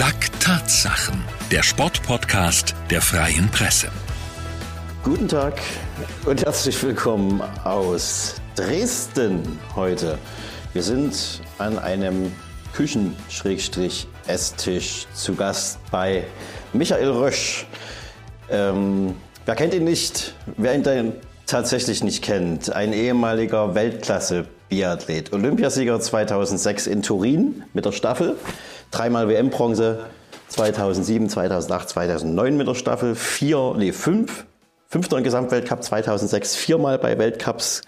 Lack Tatsachen, der Sportpodcast der Freien Presse. Guten Tag und herzlich willkommen aus Dresden heute. Wir sind an einem Küchen-Esstisch zu Gast bei Michael Rösch. Ähm, wer kennt ihn nicht? Wer ihn denn tatsächlich nicht kennt, ein ehemaliger Weltklasse-Biathlet, Olympiasieger 2006 in Turin mit der Staffel, dreimal WM-Bronze, 2007, 2008, 2009 mit der Staffel, vier, nee, fünf, fünfter im Gesamtweltcup 2006, viermal bei Weltcups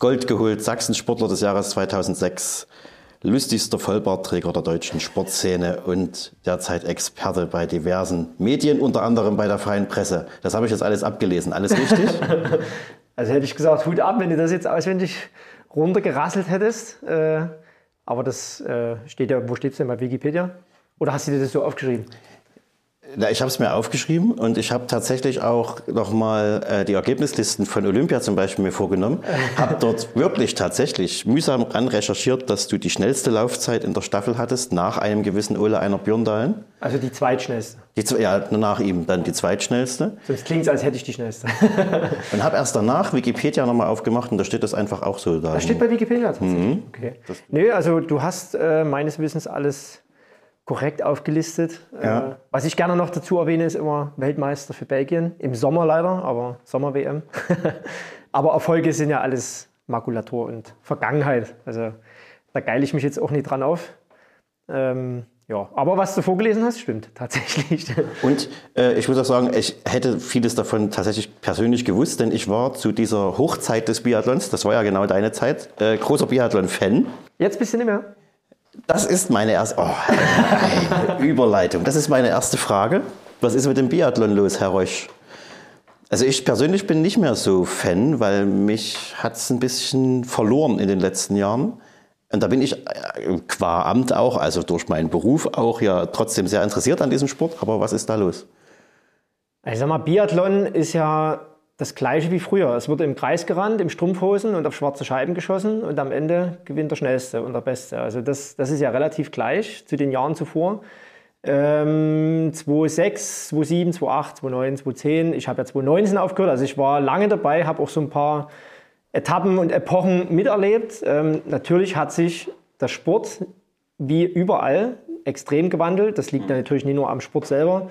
Gold geholt, Sachsen-Sportler des Jahres 2006, lustigster Vollbartträger der deutschen Sportszene und derzeit Experte bei diversen Medien, unter anderem bei der Freien Presse. Das habe ich jetzt alles abgelesen. Alles richtig? also hätte ich gesagt, Hut ab, wenn du das jetzt auswendig runtergerasselt hättest. Äh, aber das äh, steht ja, wo steht es denn bei Wikipedia? Oder hast du dir das so aufgeschrieben? Na, ich habe es mir aufgeschrieben und ich habe tatsächlich auch nochmal äh, die Ergebnislisten von Olympia zum Beispiel mir vorgenommen. habe dort wirklich tatsächlich mühsam ran recherchiert, dass du die schnellste Laufzeit in der Staffel hattest, nach einem gewissen Ole Einer Björndalen. Also die zweitschnellste? Die, ja, nach ihm dann die zweitschnellste. Sonst klingt es, als hätte ich die schnellste. und habe erst danach Wikipedia nochmal aufgemacht und da steht das einfach auch so da. Das steht bei Wikipedia tatsächlich? Mhm. Okay. Nö, also du hast äh, meines Wissens alles korrekt aufgelistet. Ja. Äh, was ich gerne noch dazu erwähne, ist immer Weltmeister für Belgien. Im Sommer leider, aber Sommer-WM. aber Erfolge sind ja alles Makulatur und Vergangenheit. Also da geile ich mich jetzt auch nicht dran auf. Ähm, ja, aber was du vorgelesen hast, stimmt tatsächlich. Und äh, ich muss auch sagen, ich hätte vieles davon tatsächlich persönlich gewusst, denn ich war zu dieser Hochzeit des Biathlons, das war ja genau deine Zeit, äh, großer Biathlon-Fan. Jetzt bist du nicht mehr. Das ist meine erste oh, Überleitung. Das ist meine erste Frage. Was ist mit dem Biathlon los, Herr Reusch? Also ich persönlich bin nicht mehr so Fan, weil mich hat es ein bisschen verloren in den letzten Jahren. Und da bin ich äh, qua Amt auch, also durch meinen Beruf auch ja trotzdem sehr interessiert an diesem Sport. Aber was ist da los? Ich sag mal, Biathlon ist ja das gleiche wie früher. Es wird im Kreis gerannt, im Strumpfhosen und auf schwarze Scheiben geschossen und am Ende gewinnt der Schnellste und der Beste. Also das, das ist ja relativ gleich zu den Jahren zuvor. Ähm, 2006, 2007, 2008, 2009, 2010. Ich habe ja 2019 aufgehört, also ich war lange dabei, habe auch so ein paar Etappen und Epochen miterlebt. Ähm, natürlich hat sich der Sport wie überall extrem gewandelt. Das liegt natürlich nicht nur am Sport selber.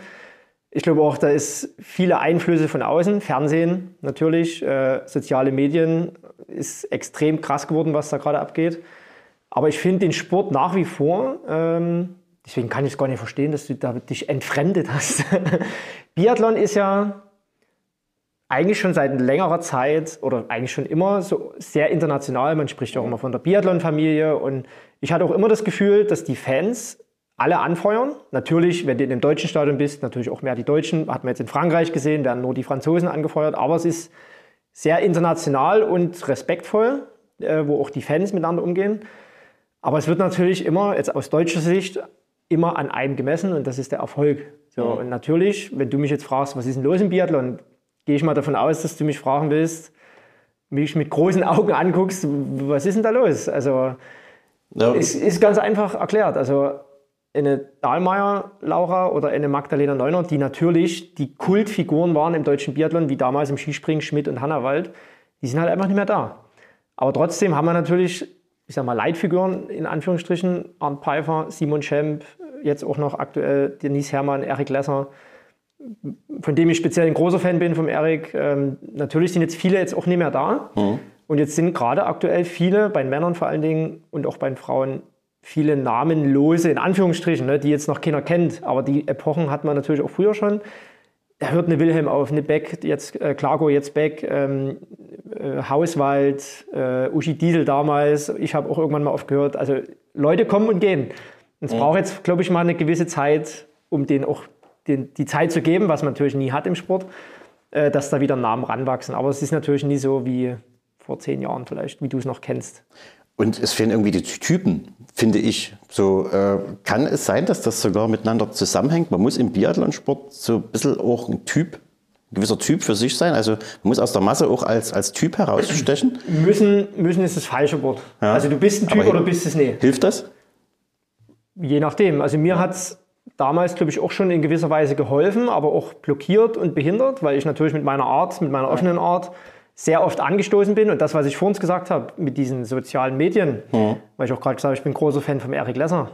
Ich glaube auch, da ist viele Einflüsse von außen. Fernsehen natürlich, äh, soziale Medien ist extrem krass geworden, was da gerade abgeht. Aber ich finde den Sport nach wie vor, ähm, deswegen kann ich es gar nicht verstehen, dass du da dich entfremdet hast. Biathlon ist ja eigentlich schon seit längerer Zeit oder eigentlich schon immer so sehr international. Man spricht auch immer von der Biathlon-Familie und ich hatte auch immer das Gefühl, dass die Fans alle anfeuern. Natürlich, wenn du in dem deutschen Stadion bist, natürlich auch mehr die Deutschen. Hat man jetzt in Frankreich gesehen, werden nur die Franzosen angefeuert. Aber es ist sehr international und respektvoll, äh, wo auch die Fans miteinander umgehen. Aber es wird natürlich immer, jetzt aus deutscher Sicht, immer an einem gemessen und das ist der Erfolg. So, mhm. Und natürlich, wenn du mich jetzt fragst, was ist denn los im Biathlon, gehe ich mal davon aus, dass du mich fragen willst, mich mit großen Augen anguckst, was ist denn da los? Also, ja. es ist ganz einfach erklärt. Also, eine Dahlmeier Laura oder eine Magdalena Neuner, die natürlich die Kultfiguren waren im deutschen Biathlon, wie damals im Skispringen Schmidt und Hannawald, die sind halt einfach nicht mehr da. Aber trotzdem haben wir natürlich, ich sag mal, Leitfiguren in Anführungsstrichen, Arndt Pfeiffer, Simon Schemp, jetzt auch noch aktuell Denise Herrmann, Erik Lesser, von dem ich speziell ein großer Fan bin, vom Erik. Ähm, natürlich sind jetzt viele jetzt auch nicht mehr da. Mhm. Und jetzt sind gerade aktuell viele, bei den Männern vor allen Dingen und auch bei den Frauen, viele namenlose, in Anführungsstrichen, ne, die jetzt noch keiner kennt. Aber die Epochen hat man natürlich auch früher schon. Da hört eine Wilhelm auf, eine Beck, jetzt äh, Klago, jetzt Beck, ähm, äh, Hauswald, äh, Uschi Diesel damals. Ich habe auch irgendwann mal aufgehört. Also Leute kommen und gehen. Und es mhm. braucht jetzt, glaube ich, mal eine gewisse Zeit, um denen auch den, die Zeit zu geben, was man natürlich nie hat im Sport, äh, dass da wieder Namen ranwachsen. Aber es ist natürlich nie so wie vor zehn Jahren vielleicht, wie du es noch kennst. Und es fehlen irgendwie die Typen, finde ich. So äh, kann es sein, dass das sogar miteinander zusammenhängt. Man muss im Biathlonsport so ein bisschen auch ein Typ, ein gewisser Typ für sich sein. Also man muss aus der Masse auch als, als Typ herausstechen. Müssen, müssen ist das falsche Wort. Ja. Also du bist ein Typ oder bist es nicht. Hilft das? Je nachdem. Also mir hat es damals, glaube ich, auch schon in gewisser Weise geholfen, aber auch blockiert und behindert, weil ich natürlich mit meiner Art, mit meiner offenen Art sehr oft angestoßen bin. Und das, was ich vorhin gesagt habe, mit diesen sozialen Medien, mhm. weil ich auch gerade gesagt habe, ich bin großer Fan von Eric Lesser.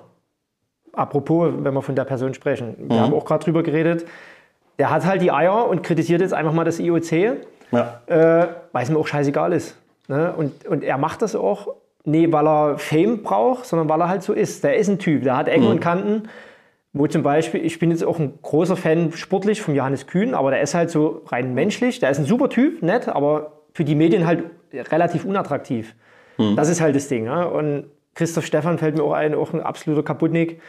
Apropos, wenn wir von der Person sprechen, wir mhm. haben auch gerade drüber geredet, der hat halt die Eier und kritisiert jetzt einfach mal das IOC, ja. äh, weil es mir auch scheißegal ist. Ne? Und, und er macht das auch, nee, weil er Fame braucht, sondern weil er halt so ist. Der ist ein Typ, der hat Ecken mhm. und Kanten wo zum Beispiel, ich bin jetzt auch ein großer Fan sportlich von Johannes Kühn, aber der ist halt so rein menschlich. Der ist ein super Typ, nett, aber für die Medien halt relativ unattraktiv. Mhm. Das ist halt das Ding. Ja? Und Christoph Stefan fällt mir auch ein, auch ein absoluter Kaputnik.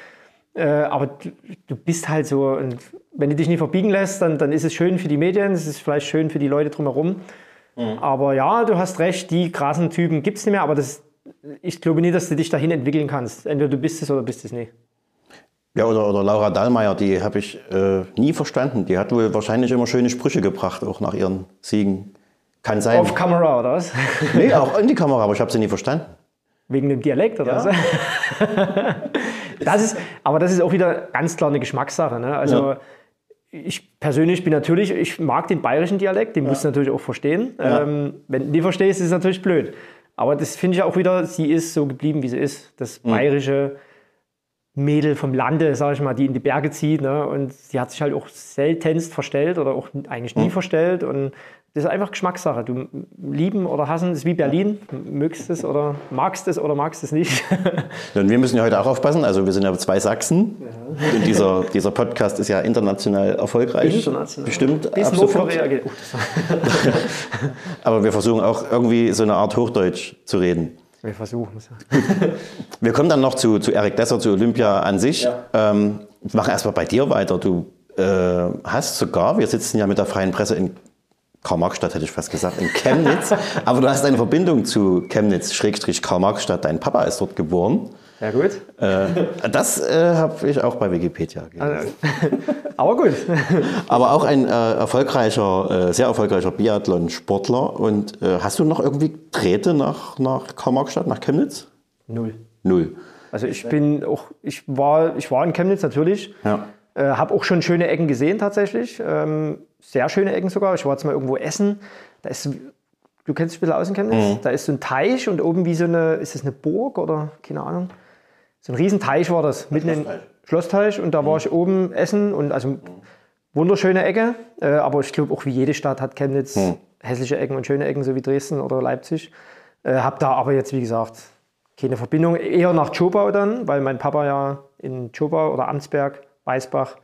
Äh, aber du, du, bist halt so, und wenn du dich nicht verbiegen lässt, dann, dann ist es schön für die Medien, es ist vielleicht schön für die Leute drumherum. Mhm. Aber ja, du hast recht, die krassen Typen gibt es nicht mehr, aber das, ich glaube nicht, dass du dich dahin entwickeln kannst. Entweder du bist es oder bist es nicht. Ja, oder, oder Laura Dahlmeier, die habe ich äh, nie verstanden. Die hat wohl wahrscheinlich immer schöne Sprüche gebracht, auch nach ihren Siegen. Kann sein. Auf Kamera, oder was? nee, auch in die Kamera, aber ich habe sie nie verstanden. Wegen dem Dialekt, oder ja. was? das ist, aber das ist auch wieder ganz klar eine Geschmackssache. Ne? Also ja. ich persönlich bin natürlich, ich mag den bayerischen Dialekt, den ja. musst du natürlich auch verstehen. Ähm, wenn du die verstehst, ist es natürlich blöd. Aber das finde ich auch wieder, sie ist so geblieben, wie sie ist. Das mhm. Mädel vom Lande, sage ich mal, die in die Berge zieht. Ne? Und sie hat sich halt auch seltenst verstellt oder auch eigentlich nie mhm. verstellt. Und das ist einfach Geschmackssache. Du lieben oder hassen ist wie Berlin. Mögst es oder magst es oder magst es nicht. und wir müssen ja heute auch aufpassen. Also wir sind ja zwei Sachsen. Ja. Und dieser, dieser Podcast ist ja international erfolgreich. International. Bestimmt. Bis Nordkorea geht. Aber wir versuchen auch irgendwie so eine Art Hochdeutsch zu reden. Wir versuchen es. Wir kommen dann noch zu, zu Erik Desser, zu Olympia an sich. Ja. Ähm, wir machen erstmal bei dir weiter. Du äh, hast sogar, wir sitzen ja mit der freien Presse in Karl-Marx-Stadt, hätte ich fast gesagt, in Chemnitz. aber du hast eine Verbindung zu Chemnitz, Schrägstrich Karl-Marx-Stadt. Dein Papa ist dort geboren. Ja, gut. Äh, das äh, habe ich auch bei Wikipedia gelesen. Also, aber gut. aber auch ein äh, erfolgreicher, äh, sehr erfolgreicher Biathlon-Sportler. Und äh, hast du noch irgendwie Drähte nach, nach Karl-Marx-Stadt, nach Chemnitz? Null. Null. Also ich bin auch, ich war, ich war in Chemnitz natürlich. Ja. Äh, habe auch schon schöne Ecken gesehen tatsächlich. Ähm, sehr schöne Ecken sogar. Ich war jetzt mal irgendwo essen. Da ist Du kennst dich ein bisschen aus in Chemnitz? Mhm. Da ist so ein Teich und oben wie so eine, ist das eine Burg oder keine Ahnung? So ein Riesenteich war das, mitten im Schlossteich. Und da war mhm. ich oben essen und also wunderschöne Ecke. Äh, aber ich glaube, auch wie jede Stadt hat Chemnitz mhm. hässliche Ecken und schöne Ecken, so wie Dresden oder Leipzig. Äh, hab da aber jetzt, wie gesagt, keine Verbindung. Eher nach Tschobau dann, weil mein Papa ja in Tschobau oder Amtsberg, Weißbach,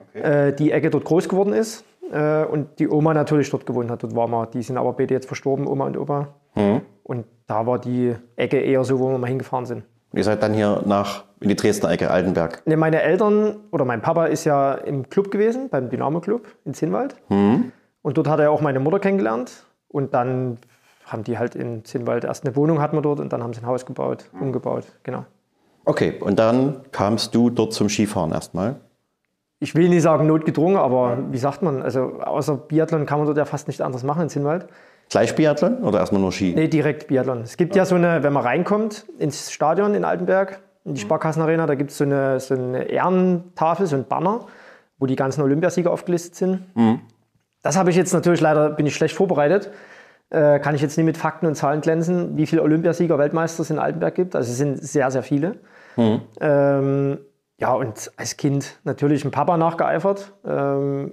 okay. äh, die Ecke dort groß geworden ist. Äh, und die Oma natürlich dort gewohnt hat. Dort war man. Die sind aber beide jetzt verstorben, Oma und Opa. Mhm. Und da war die Ecke eher so, wo wir mal hingefahren sind. Ihr seid dann hier nach in die Dresdner Ecke, Altenberg. Ne, meine Eltern oder mein Papa ist ja im Club gewesen, beim Dynamo Club in Zinnwald. Mhm. Und dort hat er auch meine Mutter kennengelernt. Und dann haben die halt in Zinnwald erst eine Wohnung hatten wir dort und dann haben sie ein Haus gebaut, umgebaut, genau. Okay, und dann kamst du dort zum Skifahren erstmal? ich will nicht sagen notgedrungen, aber wie sagt man, also außer Biathlon kann man dort ja fast nichts anderes machen in Zinnwald. Gleich Biathlon oder erstmal nur Ski? Nee, direkt Biathlon. Es gibt ja. so eine, wenn man reinkommt ins Stadion in Altenberg, in die mhm. Sparkassenarena, da gibt es so eine, so eine Ehrentafel, so ein Banner, wo die ganzen Olympiasieger aufgelistet sind. Mhm. Das habe ich jetzt natürlich leider, bin ich schlecht vorbereitet. Äh, kann ich jetzt nicht mit Fakten und Zahlen glänzen, wie viele Olympiasieger, Weltmeister es in Altenberg gibt. Also es sind sehr, sehr viele. Mhm. Ähm, ja, und als Kind natürlich dem Papa nachgeeifert. Ähm,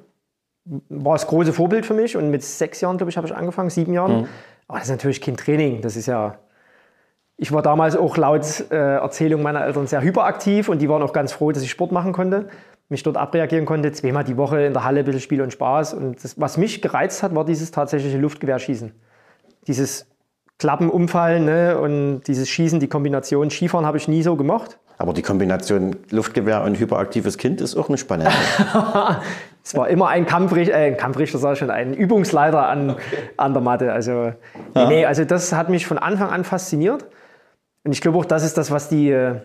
war das große Vorbild für mich. Und mit sechs Jahren, glaube ich, habe ich angefangen, sieben Jahren. Mhm. Aber das ist natürlich kein Training. Das ist ja. Ich war damals auch laut äh, Erzählung meiner Eltern sehr hyperaktiv und die waren auch ganz froh, dass ich Sport machen konnte, mich dort abreagieren konnte. Zweimal die Woche in der Halle ein bisschen Spiel und Spaß. Und das, was mich gereizt hat, war dieses tatsächliche Luftgewehrschießen. Dieses Klappen, Umfallen ne? und dieses Schießen, die Kombination. Skifahren habe ich nie so gemocht. Aber die Kombination Luftgewehr und hyperaktives Kind ist auch eine spannende. es war immer ein Kampfrichter, äh, ein Kampfrichter sag ich schon, ein Übungsleiter an, okay. an der Matte. Also, nee, nee, also das hat mich von Anfang an fasziniert. Und ich glaube auch, das ist das, was die, äh,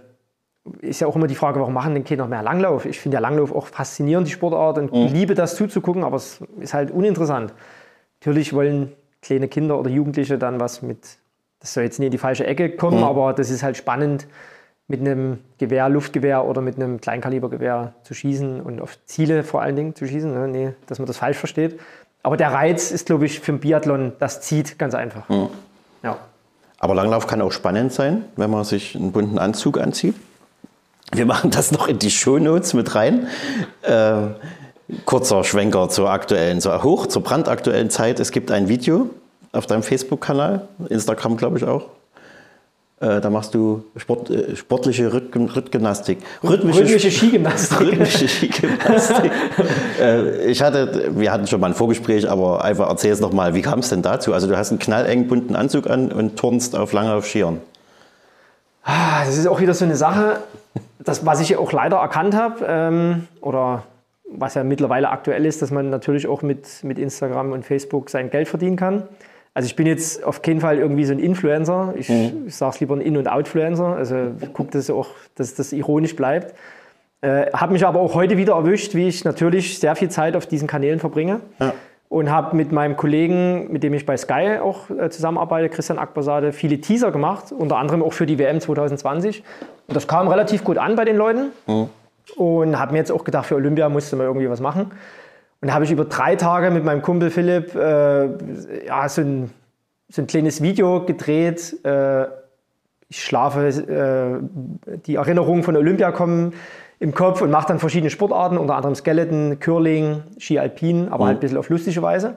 ist ja auch immer die Frage, warum machen denn Kinder mehr Langlauf? Ich finde ja Langlauf auch faszinierend, die Sportart, und mhm. liebe das zuzugucken, aber es ist halt uninteressant. Natürlich wollen kleine Kinder oder Jugendliche dann was mit, das soll jetzt nie in die falsche Ecke kommen, mhm. aber das ist halt spannend, mit einem Gewehr, Luftgewehr oder mit einem Kleinkalibergewehr zu schießen und auf Ziele vor allen Dingen zu schießen. Ne? Nee, dass man das falsch versteht. Aber der Reiz ist, glaube ich, für den Biathlon, das zieht ganz einfach. Mhm. Ja. Aber Langlauf kann auch spannend sein, wenn man sich einen bunten Anzug anzieht. Wir machen das noch in die Shownotes mit rein. Äh, kurzer Schwenker zur aktuellen, zur hoch, zur brandaktuellen Zeit. Es gibt ein Video auf deinem Facebook-Kanal, Instagram glaube ich auch. Äh, da machst du Sport, äh, sportliche Rhythmgymnastik. Rhythmische, Rhythmische Skigymnastik. Rhythmische Skigymnastik. äh, ich hatte, wir hatten schon mal ein Vorgespräch, aber einfach erzähl es nochmal, wie kam es denn dazu? Also du hast einen knallengen bunten Anzug an und turnst auf lange auf Skiern. Ah, das ist auch wieder so eine Sache, das, was ich auch leider erkannt habe, ähm, oder was ja mittlerweile aktuell ist, dass man natürlich auch mit, mit Instagram und Facebook sein Geld verdienen kann. Also ich bin jetzt auf keinen Fall irgendwie so ein Influencer. Ich, mhm. ich sage es lieber ein In- und Outfluencer. Also gucke das auch, dass das ironisch bleibt. Äh, habe mich aber auch heute wieder erwischt, wie ich natürlich sehr viel Zeit auf diesen Kanälen verbringe. Ja. Und habe mit meinem Kollegen, mit dem ich bei Sky auch äh, zusammenarbeite, Christian Akbasade, viele Teaser gemacht, unter anderem auch für die WM 2020. Und das kam relativ gut an bei den Leuten. Mhm. Und habe mir jetzt auch gedacht, für Olympia musste man irgendwie was machen. Und da habe ich über drei Tage mit meinem Kumpel Philipp äh, ja, so, ein, so ein kleines Video gedreht. Äh, ich schlafe, äh, die Erinnerungen von Olympia kommen im Kopf und mache dann verschiedene Sportarten, unter anderem Skeleton, Curling, Ski Alpin, aber mhm. halt ein bisschen auf lustige Weise.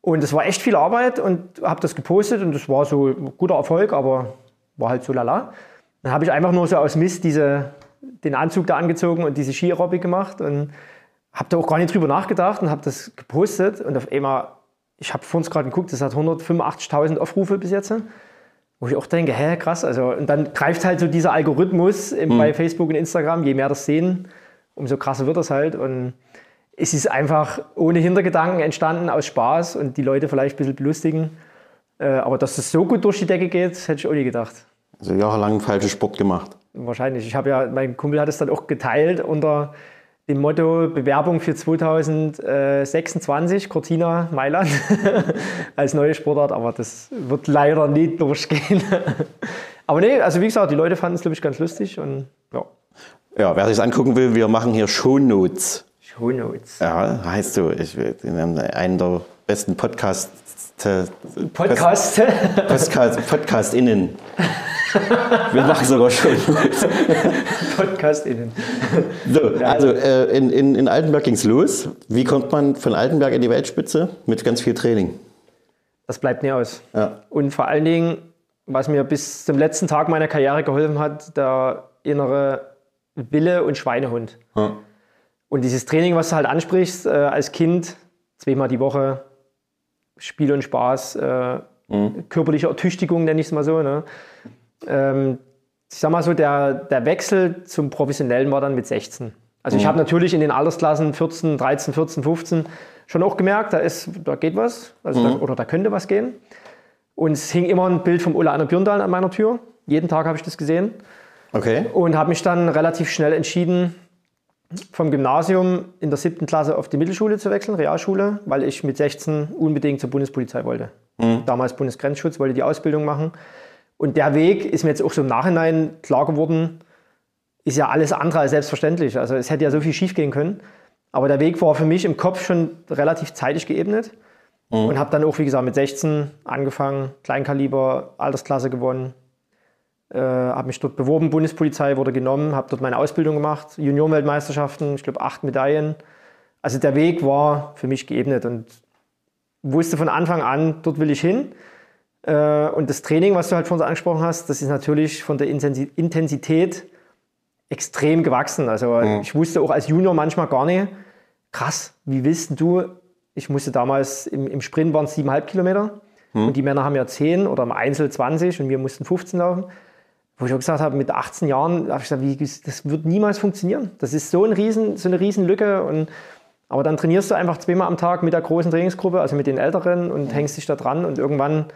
Und es war echt viel Arbeit und habe das gepostet und das war so ein guter Erfolg, aber war halt so lala. Dann habe ich einfach nur so aus Mist diese, den Anzug da angezogen und diese Ski-Aerobic gemacht und habe da auch gar nicht drüber nachgedacht und habe das gepostet und auf einmal, ich habe vor uns gerade geguckt, das hat 185.000 Aufrufe bis jetzt. Wo ich auch denke, hä, krass. Also, und dann greift halt so dieser Algorithmus mhm. bei Facebook und Instagram, je mehr das sehen, umso krasser wird das halt. Und es ist einfach ohne Hintergedanken entstanden, aus Spaß und die Leute vielleicht ein bisschen belustigen. Äh, aber dass das so gut durch die Decke geht, hätte ich auch nie gedacht. Also jahrelang falschen Sport gemacht. Wahrscheinlich. Ich habe ja, mein Kumpel hat es dann auch geteilt unter dem Motto Bewerbung für 2026, Cortina Mailand als neue Sportart, aber das wird leider nicht durchgehen. aber nee, also wie gesagt, die Leute fanden es, glaube ich, ganz lustig und ja. Ja, wer sich angucken will, wir machen hier Shownotes. Shownotes. Ja, heißt so, ich, einen der besten Podcasts. Podcast? Podcast, Podcast-Innen. Wir machen sogar schon. Podcast-Innen. So, also äh, in, in, in Altenberg ging es los. Wie kommt man von Altenberg in die Weltspitze? Mit ganz viel Training. Das bleibt nie aus. Ja. Und vor allen Dingen, was mir bis zum letzten Tag meiner Karriere geholfen hat, der innere Wille und Schweinehund. Ja. Und dieses Training, was du halt ansprichst, äh, als Kind, zweimal die Woche, Spiel und Spaß, äh, mhm. körperliche Ertüchtigung, nenne ich es mal so. Ne? Ähm, ich sag mal so, der, der Wechsel zum Professionellen war dann mit 16. Also mhm. ich habe natürlich in den Altersklassen 14, 13, 14, 15 schon auch gemerkt, da, ist, da geht was also mhm. da, oder da könnte was gehen. Und es hing immer ein Bild vom Ulla Anna Björndal an meiner Tür. Jeden Tag habe ich das gesehen. Okay. Und habe mich dann relativ schnell entschieden, vom Gymnasium in der siebten Klasse auf die Mittelschule zu wechseln, Realschule, weil ich mit 16 unbedingt zur Bundespolizei wollte. Mhm. Damals Bundesgrenzschutz, wollte die Ausbildung machen. Und der Weg ist mir jetzt auch so im Nachhinein klar geworden, ist ja alles andere als selbstverständlich. Also es hätte ja so viel schief gehen können. Aber der Weg war für mich im Kopf schon relativ zeitig geebnet. Mhm. Und habe dann auch, wie gesagt, mit 16 angefangen, Kleinkaliber, Altersklasse gewonnen. Äh, habe mich dort beworben, Bundespolizei wurde genommen, habe dort meine Ausbildung gemacht, Juniorenweltmeisterschaften, ich glaube acht Medaillen. Also der Weg war für mich geebnet und wusste von Anfang an, dort will ich hin. Äh, und das Training, was du halt vorhin angesprochen hast, das ist natürlich von der Intensität extrem gewachsen. Also mhm. ich wusste auch als Junior manchmal gar nicht, krass, wie willst du, ich musste damals im, im Sprint waren es siebeneinhalb Kilometer mhm. und die Männer haben ja zehn oder im Einzel 20 und wir mussten 15 laufen. Wo ich auch gesagt habe, mit 18 Jahren, habe ich gesagt, wie, das wird niemals funktionieren. Das ist so, ein Riesen, so eine Riesenlücke. Und, aber dann trainierst du einfach zweimal am Tag mit der großen Trainingsgruppe, also mit den Älteren und mhm. hängst dich da dran und irgendwann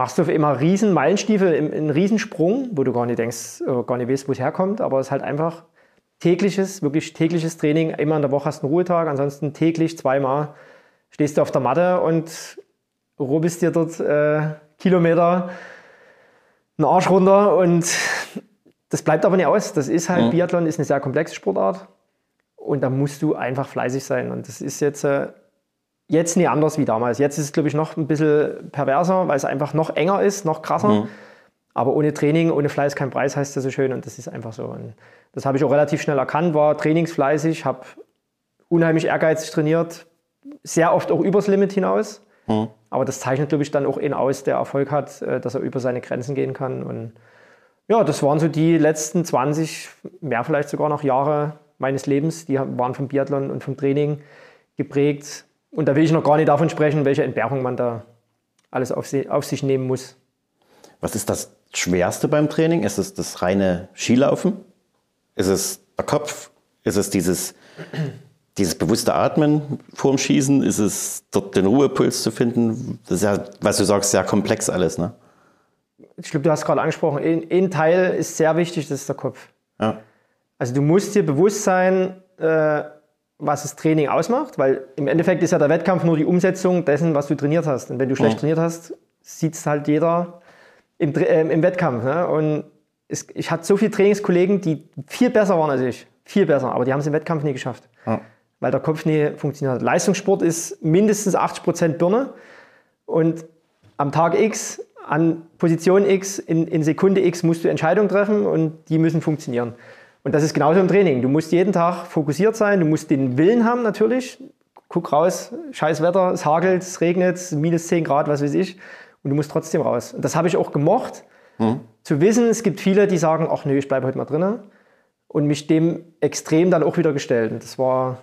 machst du immer riesen Meilenstiefel, einen Riesensprung, wo du gar nicht denkst, äh, gar nicht weißt, wo es herkommt, aber es ist halt einfach tägliches, wirklich tägliches Training. Immer in der Woche hast du einen Ruhetag, ansonsten täglich zweimal stehst du auf der Matte und rubbelst dir dort äh, Kilometer einen Arsch runter und das bleibt aber nicht aus. Das ist halt, mhm. Biathlon ist eine sehr komplexe Sportart. Und da musst du einfach fleißig sein. Und das ist jetzt, äh, jetzt nie anders wie damals. Jetzt ist es, glaube ich, noch ein bisschen perverser, weil es einfach noch enger ist, noch krasser. Mhm. Aber ohne Training, ohne Fleiß kein Preis, heißt das so schön. Und das ist einfach so. Und das habe ich auch relativ schnell erkannt, war trainingsfleißig, habe unheimlich ehrgeizig trainiert, sehr oft auch übers Limit hinaus. Mhm. Aber das zeichnet, glaube ich, dann auch ihn aus, der Erfolg hat, äh, dass er über seine Grenzen gehen kann. Und ja, das waren so die letzten 20, mehr vielleicht sogar noch Jahre meines Lebens. Die waren vom Biathlon und vom Training geprägt. Und da will ich noch gar nicht davon sprechen, welche Entbehrung man da alles auf, sie, auf sich nehmen muss. Was ist das Schwerste beim Training? Ist es das reine Skilaufen? Ist es der Kopf? Ist es dieses, dieses bewusste Atmen vorm Schießen? Ist es dort den Ruhepuls zu finden? Das ist ja, was du sagst, sehr komplex alles, ne? Ich glaube, du hast gerade angesprochen, ein, ein, Teil ist sehr wichtig, das ist der Kopf. Ja. Also du musst dir bewusst sein, äh, was das Training ausmacht, weil im Endeffekt ist ja der Wettkampf nur die Umsetzung dessen, was du trainiert hast. Und wenn du schlecht ja. trainiert hast, sieht es halt jeder im, äh, im Wettkampf. Ne? Und es, ich hatte so viele Trainingskollegen, die viel besser waren als ich. Viel besser, aber die haben es im Wettkampf nie geschafft. Ja. Weil der Kopf nie funktioniert hat. Leistungssport ist mindestens 80% Birne. Und am Tag X, an Position X, in, in Sekunde X musst du Entscheidungen treffen und die müssen funktionieren. Und das ist genauso im Training. Du musst jeden Tag fokussiert sein, du musst den Willen haben natürlich. Guck raus, scheiß Wetter, es hagelt, es regnet, minus 10 Grad, was weiß ich. Und du musst trotzdem raus. Und das habe ich auch gemocht. Mhm. Zu wissen, es gibt viele, die sagen, ach nö, ich bleibe heute mal drinnen. Und mich dem extrem dann auch wieder gestellt. Und das war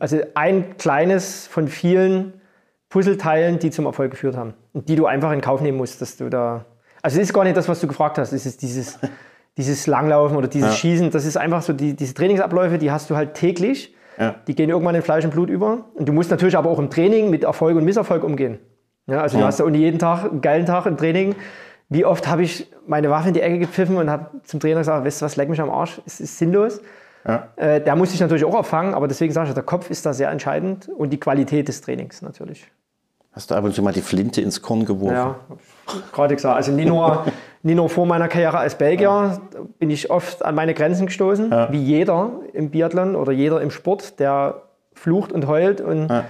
also ein kleines von vielen Puzzleteilen, die zum Erfolg geführt haben. Und die du einfach in Kauf nehmen musst, dass du da. Also es ist gar nicht das, was du gefragt hast. Es ist dieses, dieses Langlaufen oder dieses ja. Schießen. Das ist einfach so, die, diese Trainingsabläufe, die hast du halt täglich. Ja. Die gehen irgendwann in Fleisch und Blut über. Und du musst natürlich aber auch im Training mit Erfolg und Misserfolg umgehen. Ja, also du hast ja ohne jeden Tag einen geilen Tag im Training. Wie oft habe ich meine Waffe in die Ecke gepfiffen und habe zum Trainer gesagt, weißt du was, leck mich am Arsch, es ist sinnlos. Ja. Äh, der muss sich natürlich auch auffangen, aber deswegen sage ich, der Kopf ist da sehr entscheidend und die Qualität des Trainings natürlich. Hast du ab und zu mal die Flinte ins Korn geworfen? Ja, gerade gesagt. Also nicht nur, nicht nur vor meiner Karriere als Belgier ja. bin ich oft an meine Grenzen gestoßen, ja. wie jeder im Biathlon oder jeder im Sport, der flucht und heult. Und, ja.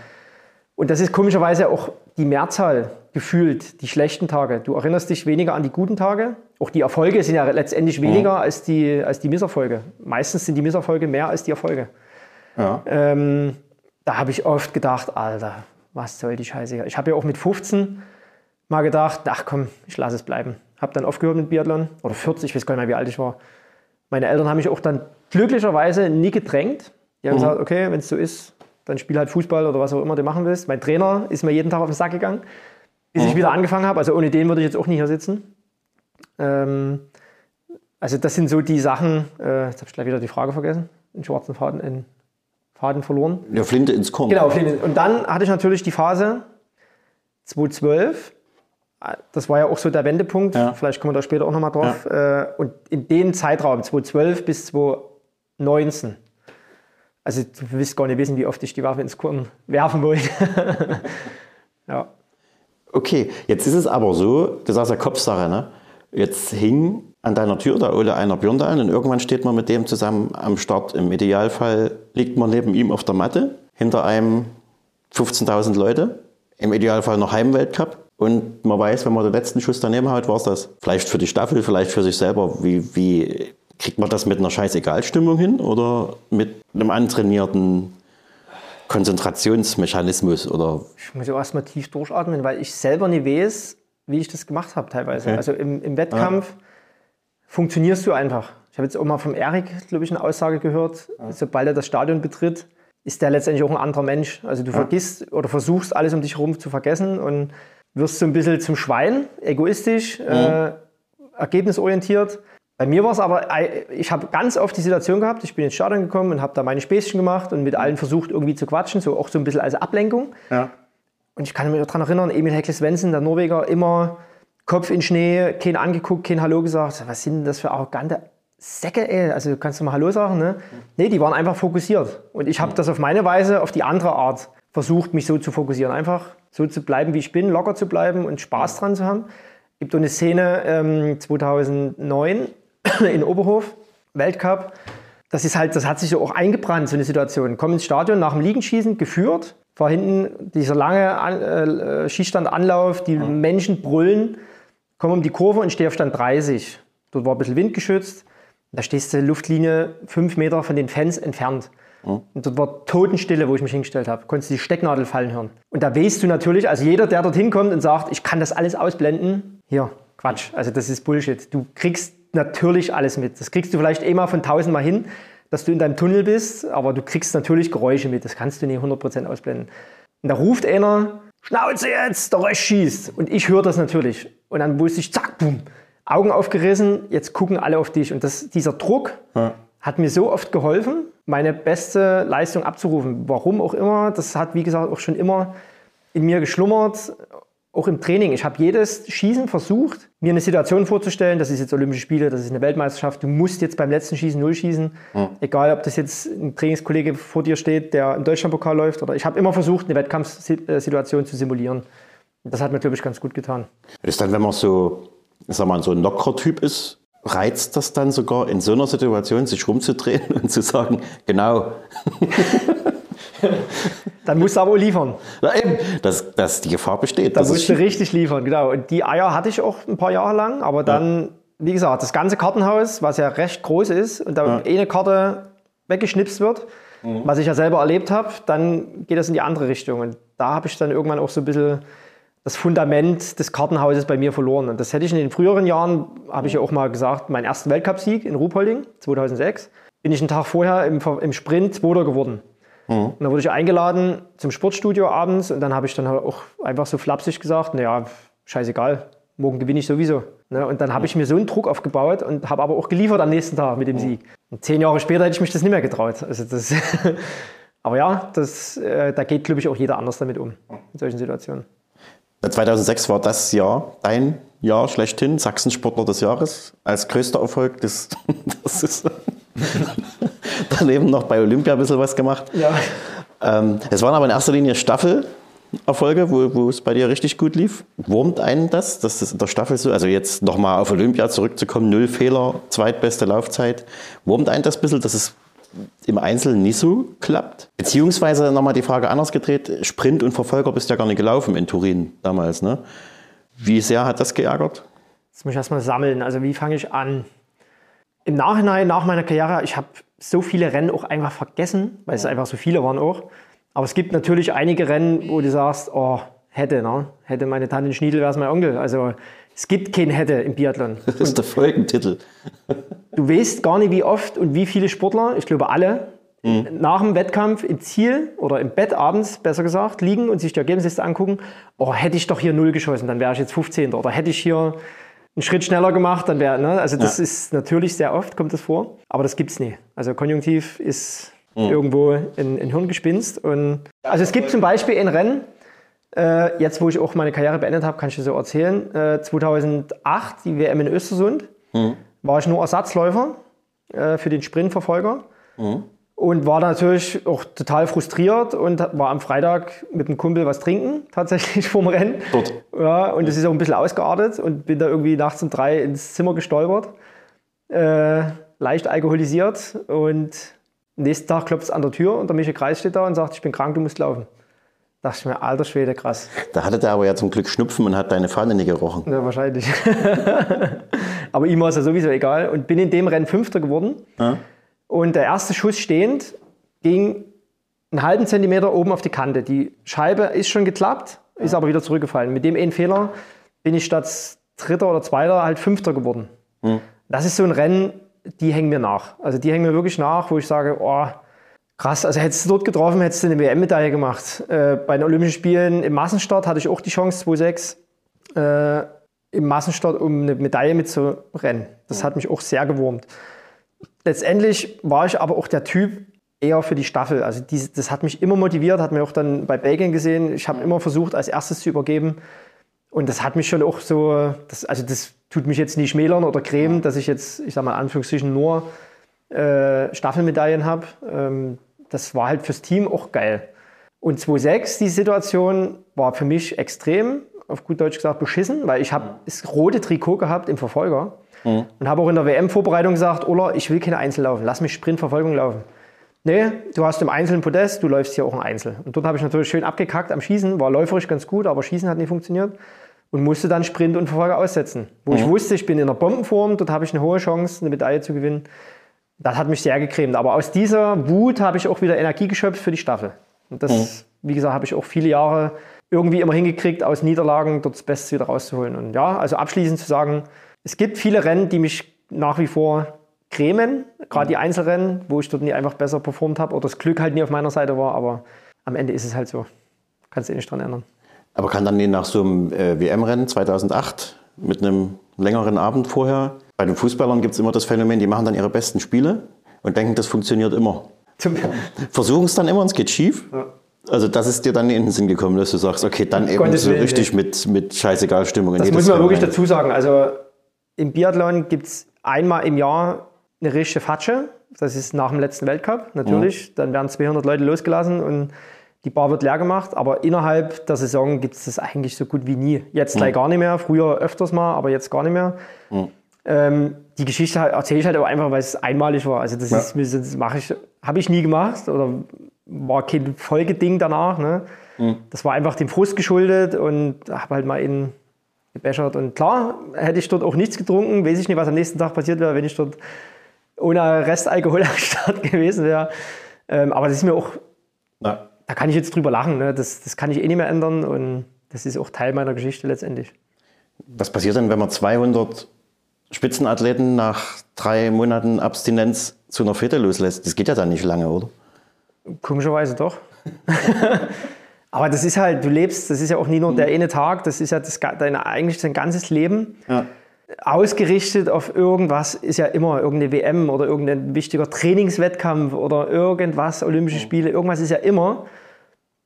und das ist komischerweise auch die Mehrzahl gefühlt, die schlechten Tage. Du erinnerst dich weniger an die guten Tage. Auch die Erfolge sind ja letztendlich weniger mhm. als, die, als die Misserfolge. Meistens sind die Misserfolge mehr als die Erfolge. Ja. Ähm, da habe ich oft gedacht, Alter, was soll die Scheiße? Ich habe ja auch mit 15 mal gedacht, ach komm, ich lasse es bleiben. Habe dann aufgehört mit Biathlon. Oder 40, ich weiß gar nicht mehr, wie alt ich war. Meine Eltern haben mich auch dann glücklicherweise nie gedrängt. Die haben mhm. gesagt, okay, wenn es so ist, dann spiel halt Fußball oder was auch immer du machen willst. Mein Trainer ist mir jeden Tag auf den Sack gegangen, bis mhm. ich wieder angefangen habe. Also ohne den würde ich jetzt auch nicht hier sitzen. Ähm, also das sind so die Sachen, äh, jetzt habe ich gleich wieder die Frage vergessen, den schwarzen Faden, in Faden verloren. Ja, Flinte ins Korn. Genau, Flinte. Und dann hatte ich natürlich die Phase 2012. Das war ja auch so der Wendepunkt. Ja. Vielleicht kommen wir da später auch nochmal drauf. Ja. Äh, und in dem Zeitraum, 2012 bis 2019, also du willst gar nicht wissen, wie oft ich die Waffe ins Korn werfen wollte. ja. Okay, jetzt ist es aber so, du sagst ja Kopfsache, ne? Jetzt hing an deiner Tür der Ole einer Björndal und irgendwann steht man mit dem zusammen am Start. Im Idealfall liegt man neben ihm auf der Matte, hinter einem 15.000 Leute, im Idealfall noch Heimweltcup. Und man weiß, wenn man den letzten Schuss daneben haut, war es das. Vielleicht für die Staffel, vielleicht für sich selber. Wie, wie Kriegt man das mit einer Scheißegal-Stimmung hin oder mit einem antrainierten Konzentrationsmechanismus? Oder? Ich muss ja erstmal tief durchatmen, weil ich selber nicht weiß, wie ich das gemacht habe teilweise. Okay. Also im, im Wettkampf ja. funktionierst du einfach. Ich habe jetzt auch mal vom Erik, glaube ich, eine Aussage gehört, ja. sobald er das Stadion betritt, ist der letztendlich auch ein anderer Mensch. Also du ja. vergisst oder versuchst alles um dich herum zu vergessen und wirst so ein bisschen zum Schwein, egoistisch, mhm. äh, ergebnisorientiert. Bei mir war es aber, ich habe ganz oft die Situation gehabt, ich bin ins Stadion gekommen und habe da meine Späßchen gemacht und mit allen versucht irgendwie zu quatschen, so auch so ein bisschen als Ablenkung. Ja. Und ich kann mich daran erinnern, Emil Hekle Svensson, der Norweger, immer Kopf in Schnee, kein angeguckt, kein Hallo gesagt. Was sind denn das für arrogante Säcke, ey? Also kannst du mal Hallo sagen, ne? Nee, die waren einfach fokussiert. Und ich habe das auf meine Weise, auf die andere Art versucht, mich so zu fokussieren. Einfach so zu bleiben, wie ich bin, locker zu bleiben und Spaß dran zu haben. Es gibt eine Szene ähm, 2009, in Oberhof, Weltcup. Das ist halt, das hat sich so auch eingebrannt, so eine Situation. Komm ins Stadion nach dem Liegenschießen, geführt, war hinten dieser lange An äh, Schießstandanlauf, die mhm. Menschen brüllen, komme um die Kurve und stehe auf Stand 30. Dort war ein bisschen windgeschützt. Da stehst du Luftlinie fünf Meter von den Fans entfernt. Mhm. Und dort war Totenstille, wo ich mich hingestellt habe. Konntest du die Stecknadel fallen hören. Und da weißt du natürlich, also jeder, der dorthin kommt und sagt, ich kann das alles ausblenden, hier, Quatsch. Also das ist Bullshit. Du kriegst natürlich alles mit. Das kriegst du vielleicht eh mal von tausendmal hin, dass du in deinem Tunnel bist, aber du kriegst natürlich Geräusche mit. Das kannst du nicht 100% ausblenden. Und da ruft einer, Schnauze jetzt, der Rösch schießt. Und ich höre das natürlich. Und dann wusste ich, zack, boom, Augen aufgerissen, jetzt gucken alle auf dich. Und das, dieser Druck ja. hat mir so oft geholfen, meine beste Leistung abzurufen. Warum auch immer, das hat, wie gesagt, auch schon immer in mir geschlummert auch im Training. Ich habe jedes Schießen versucht, mir eine Situation vorzustellen, das ist jetzt Olympische Spiele, das ist eine Weltmeisterschaft, du musst jetzt beim letzten Schießen null schießen. Mhm. Egal, ob das jetzt ein Trainingskollege vor dir steht, der im Deutschlandpokal läuft oder ich habe immer versucht, eine Wettkampfsituation zu simulieren. Das hat mir, glaube ich, ganz gut getan. Ist dann, wenn man so, sag mal, so ein lockerer Typ ist, reizt das dann sogar in so einer Situation, sich rumzudrehen und zu sagen, genau. Dann musst du aber liefern. Na eben, dass, dass die Gefahr besteht. Dann musst du richtig liefern, genau. Und die Eier hatte ich auch ein paar Jahre lang, aber dann, ja. wie gesagt, das ganze Kartenhaus, was ja recht groß ist und da ja. eine Karte weggeschnipst wird, mhm. was ich ja selber erlebt habe, dann geht das in die andere Richtung. Und da habe ich dann irgendwann auch so ein bisschen das Fundament des Kartenhauses bei mir verloren. Und das hätte ich in den früheren Jahren, habe ich ja auch mal gesagt, meinen ersten Weltcupsieg in Ruhpolding 2006, bin ich einen Tag vorher im, im Sprint Zweiter geworden. Mhm. Und dann wurde ich eingeladen zum Sportstudio abends und dann habe ich dann halt auch einfach so flapsig gesagt, naja, scheißegal, morgen gewinne ich sowieso. Ne? Und dann habe ich mir so einen Druck aufgebaut und habe aber auch geliefert am nächsten Tag mit dem Sieg. Und zehn Jahre später hätte ich mich das nicht mehr getraut. Also das aber ja, das, äh, da geht, glaube ich, auch jeder anders damit um, in solchen Situationen. 2006 war das Jahr dein Jahr schlechthin, Sachsensportler des Jahres, als größter Erfolg des, das ist daneben noch bei Olympia ein bisschen was gemacht. Ja. Ähm, es waren aber in erster Linie Staffelerfolge, wo, wo es bei dir richtig gut lief. Wurmt einen das, dass das in der Staffel so, also jetzt nochmal auf Olympia zurückzukommen, null Fehler, zweitbeste Laufzeit. Wurmt einen das ein bisschen, dass es im Einzelnen nicht so klappt? Beziehungsweise nochmal die Frage anders gedreht, Sprint und Verfolger bist ja gar nicht gelaufen in Turin damals, ne? Wie sehr hat das geärgert? Das muss ich erstmal sammeln. Also wie fange ich an? Im Nachhinein, nach meiner Karriere, ich habe so viele Rennen auch einfach vergessen, weil es einfach so viele waren auch. Aber es gibt natürlich einige Rennen, wo du sagst, oh, hätte, ne? hätte meine Tante Schniedel, wäre es mein Onkel. Also es gibt kein hätte im Biathlon. Das ist und der Folgentitel. du weißt gar nicht, wie oft und wie viele Sportler, ich glaube alle, mhm. nach dem Wettkampf im Ziel oder im Bett abends, besser gesagt, liegen und sich die Ergebnisse angucken. Oh, hätte ich doch hier null geschossen, dann wäre ich jetzt 15. Oder hätte ich hier einen Schritt schneller gemacht, dann wäre, ne? also das ja. ist natürlich sehr oft, kommt das vor, aber das gibt es nie. Also Konjunktiv ist mhm. irgendwo ein, ein Hirngespinst. Und, also es gibt zum Beispiel ein Rennen, äh, jetzt wo ich auch meine Karriere beendet habe, kann ich dir so erzählen, äh, 2008, die WM in Östersund, mhm. war ich nur Ersatzläufer äh, für den Sprintverfolger. Mhm und war natürlich auch total frustriert und war am Freitag mit einem Kumpel was trinken, tatsächlich vorm Rennen. Dort. Ja, und das ist auch ein bisschen ausgeartet und bin da irgendwie nachts um drei ins Zimmer gestolpert, äh, leicht alkoholisiert und nächsten Tag klopft es an der Tür und der Michael Kreis steht da und sagt, ich bin krank, du musst laufen. Da dachte ich mir, alter Schwede, krass. Da hatte der aber ja zum Glück Schnupfen und hat deine Fahne nicht gerochen. Ja, wahrscheinlich. aber ihm war es ja sowieso egal und bin in dem Rennen Fünfter geworden. Ja. Und der erste Schuss stehend ging einen halben Zentimeter oben auf die Kante. Die Scheibe ist schon geklappt, ist aber wieder zurückgefallen. Mit dem einen Fehler bin ich statt Dritter oder Zweiter halt Fünfter geworden. Mhm. Das ist so ein Rennen, die hängen mir nach. Also die hängen mir wirklich nach, wo ich sage, oh, krass, also hättest du dort getroffen, hättest du eine WM-Medaille gemacht. Äh, bei den Olympischen Spielen im Massenstart hatte ich auch die Chance, 2,6 äh, im Massenstart, um eine Medaille mitzurennen. Das hat mich auch sehr gewurmt. Letztendlich war ich aber auch der Typ eher für die Staffel. Also diese, das hat mich immer motiviert, hat mir auch dann bei Belgien gesehen. Ich habe immer versucht, als erstes zu übergeben. Und das hat mich schon auch so, das, also das tut mich jetzt nicht schmälern oder cremen, dass ich jetzt, ich sag mal, Anführungszeichen nur äh, Staffelmedaillen habe. Ähm, das war halt fürs Team auch geil. Und 2.6, die Situation war für mich extrem, auf gut Deutsch gesagt, beschissen, weil ich habe das rote Trikot gehabt im Verfolger. Mhm. Und habe auch in der WM-Vorbereitung gesagt, Ola, ich will keine Einzel laufen, lass mich Sprintverfolgung laufen. Nee, du hast im Einzelnen Podest, du läufst hier auch ein Einzel. Und dort habe ich natürlich schön abgekackt am Schießen, war läuferisch ganz gut, aber Schießen hat nicht funktioniert. Und musste dann Sprint und Verfolger aussetzen. Wo mhm. ich wusste, ich bin in der Bombenform, dort habe ich eine hohe Chance, eine Medaille zu gewinnen. Das hat mich sehr gecremt. Aber aus dieser Wut habe ich auch wieder Energie geschöpft für die Staffel. Und das, mhm. wie gesagt, habe ich auch viele Jahre irgendwie immer hingekriegt, aus Niederlagen dort das Beste wieder rauszuholen. Und ja, also abschließend zu sagen, es gibt viele Rennen, die mich nach wie vor cremen, gerade die Einzelrennen, wo ich dort nie einfach besser performt habe oder das Glück halt nie auf meiner Seite war, aber am Ende ist es halt so. Kannst du eh nicht dran ändern. Aber kann dann nach so einem äh, WM-Rennen 2008 mit einem längeren Abend vorher, bei den Fußballern gibt es immer das Phänomen, die machen dann ihre besten Spiele und denken, das funktioniert immer. Versuchen es dann immer und es geht schief. Ja. Also das ist dir dann in den Sinn gekommen, dass du sagst, okay, dann eben so richtig mit, mit scheißegal Stimmung. Das muss man wirklich rein. dazu sagen. Also im Biathlon gibt es einmal im Jahr eine richtige Fatsche. Das ist nach dem letzten Weltcup natürlich. Mhm. Dann werden 200 Leute losgelassen und die Bar wird leer gemacht. Aber innerhalb der Saison gibt es das eigentlich so gut wie nie. Jetzt mhm. gleich gar nicht mehr. Früher öfters mal, aber jetzt gar nicht mehr. Mhm. Ähm, die Geschichte erzähle ich halt auch einfach, weil es einmalig war. Also das, ja. ist, das mache ich, habe ich nie gemacht oder war kein Folgeding danach. Ne? Mhm. Das war einfach dem Frust geschuldet und habe halt mal in gebechert. Und klar, hätte ich dort auch nichts getrunken, weiß ich nicht, was am nächsten Tag passiert wäre, wenn ich dort ohne Restalkohol am Start gewesen wäre. Ähm, aber das ist mir auch, Na. da kann ich jetzt drüber lachen. Ne? Das, das kann ich eh nicht mehr ändern und das ist auch Teil meiner Geschichte letztendlich. Was passiert denn, wenn man 200 Spitzenathleten nach drei Monaten Abstinenz zu einer Fete loslässt? Das geht ja dann nicht lange, oder? Komischerweise doch. Aber das ist halt, du lebst, das ist ja auch nie nur der eine Tag, das ist ja das, dein, eigentlich dein ganzes Leben. Ja. Ausgerichtet auf irgendwas ist ja immer irgendeine WM oder irgendein wichtiger Trainingswettkampf oder irgendwas, Olympische Spiele, irgendwas ist ja immer.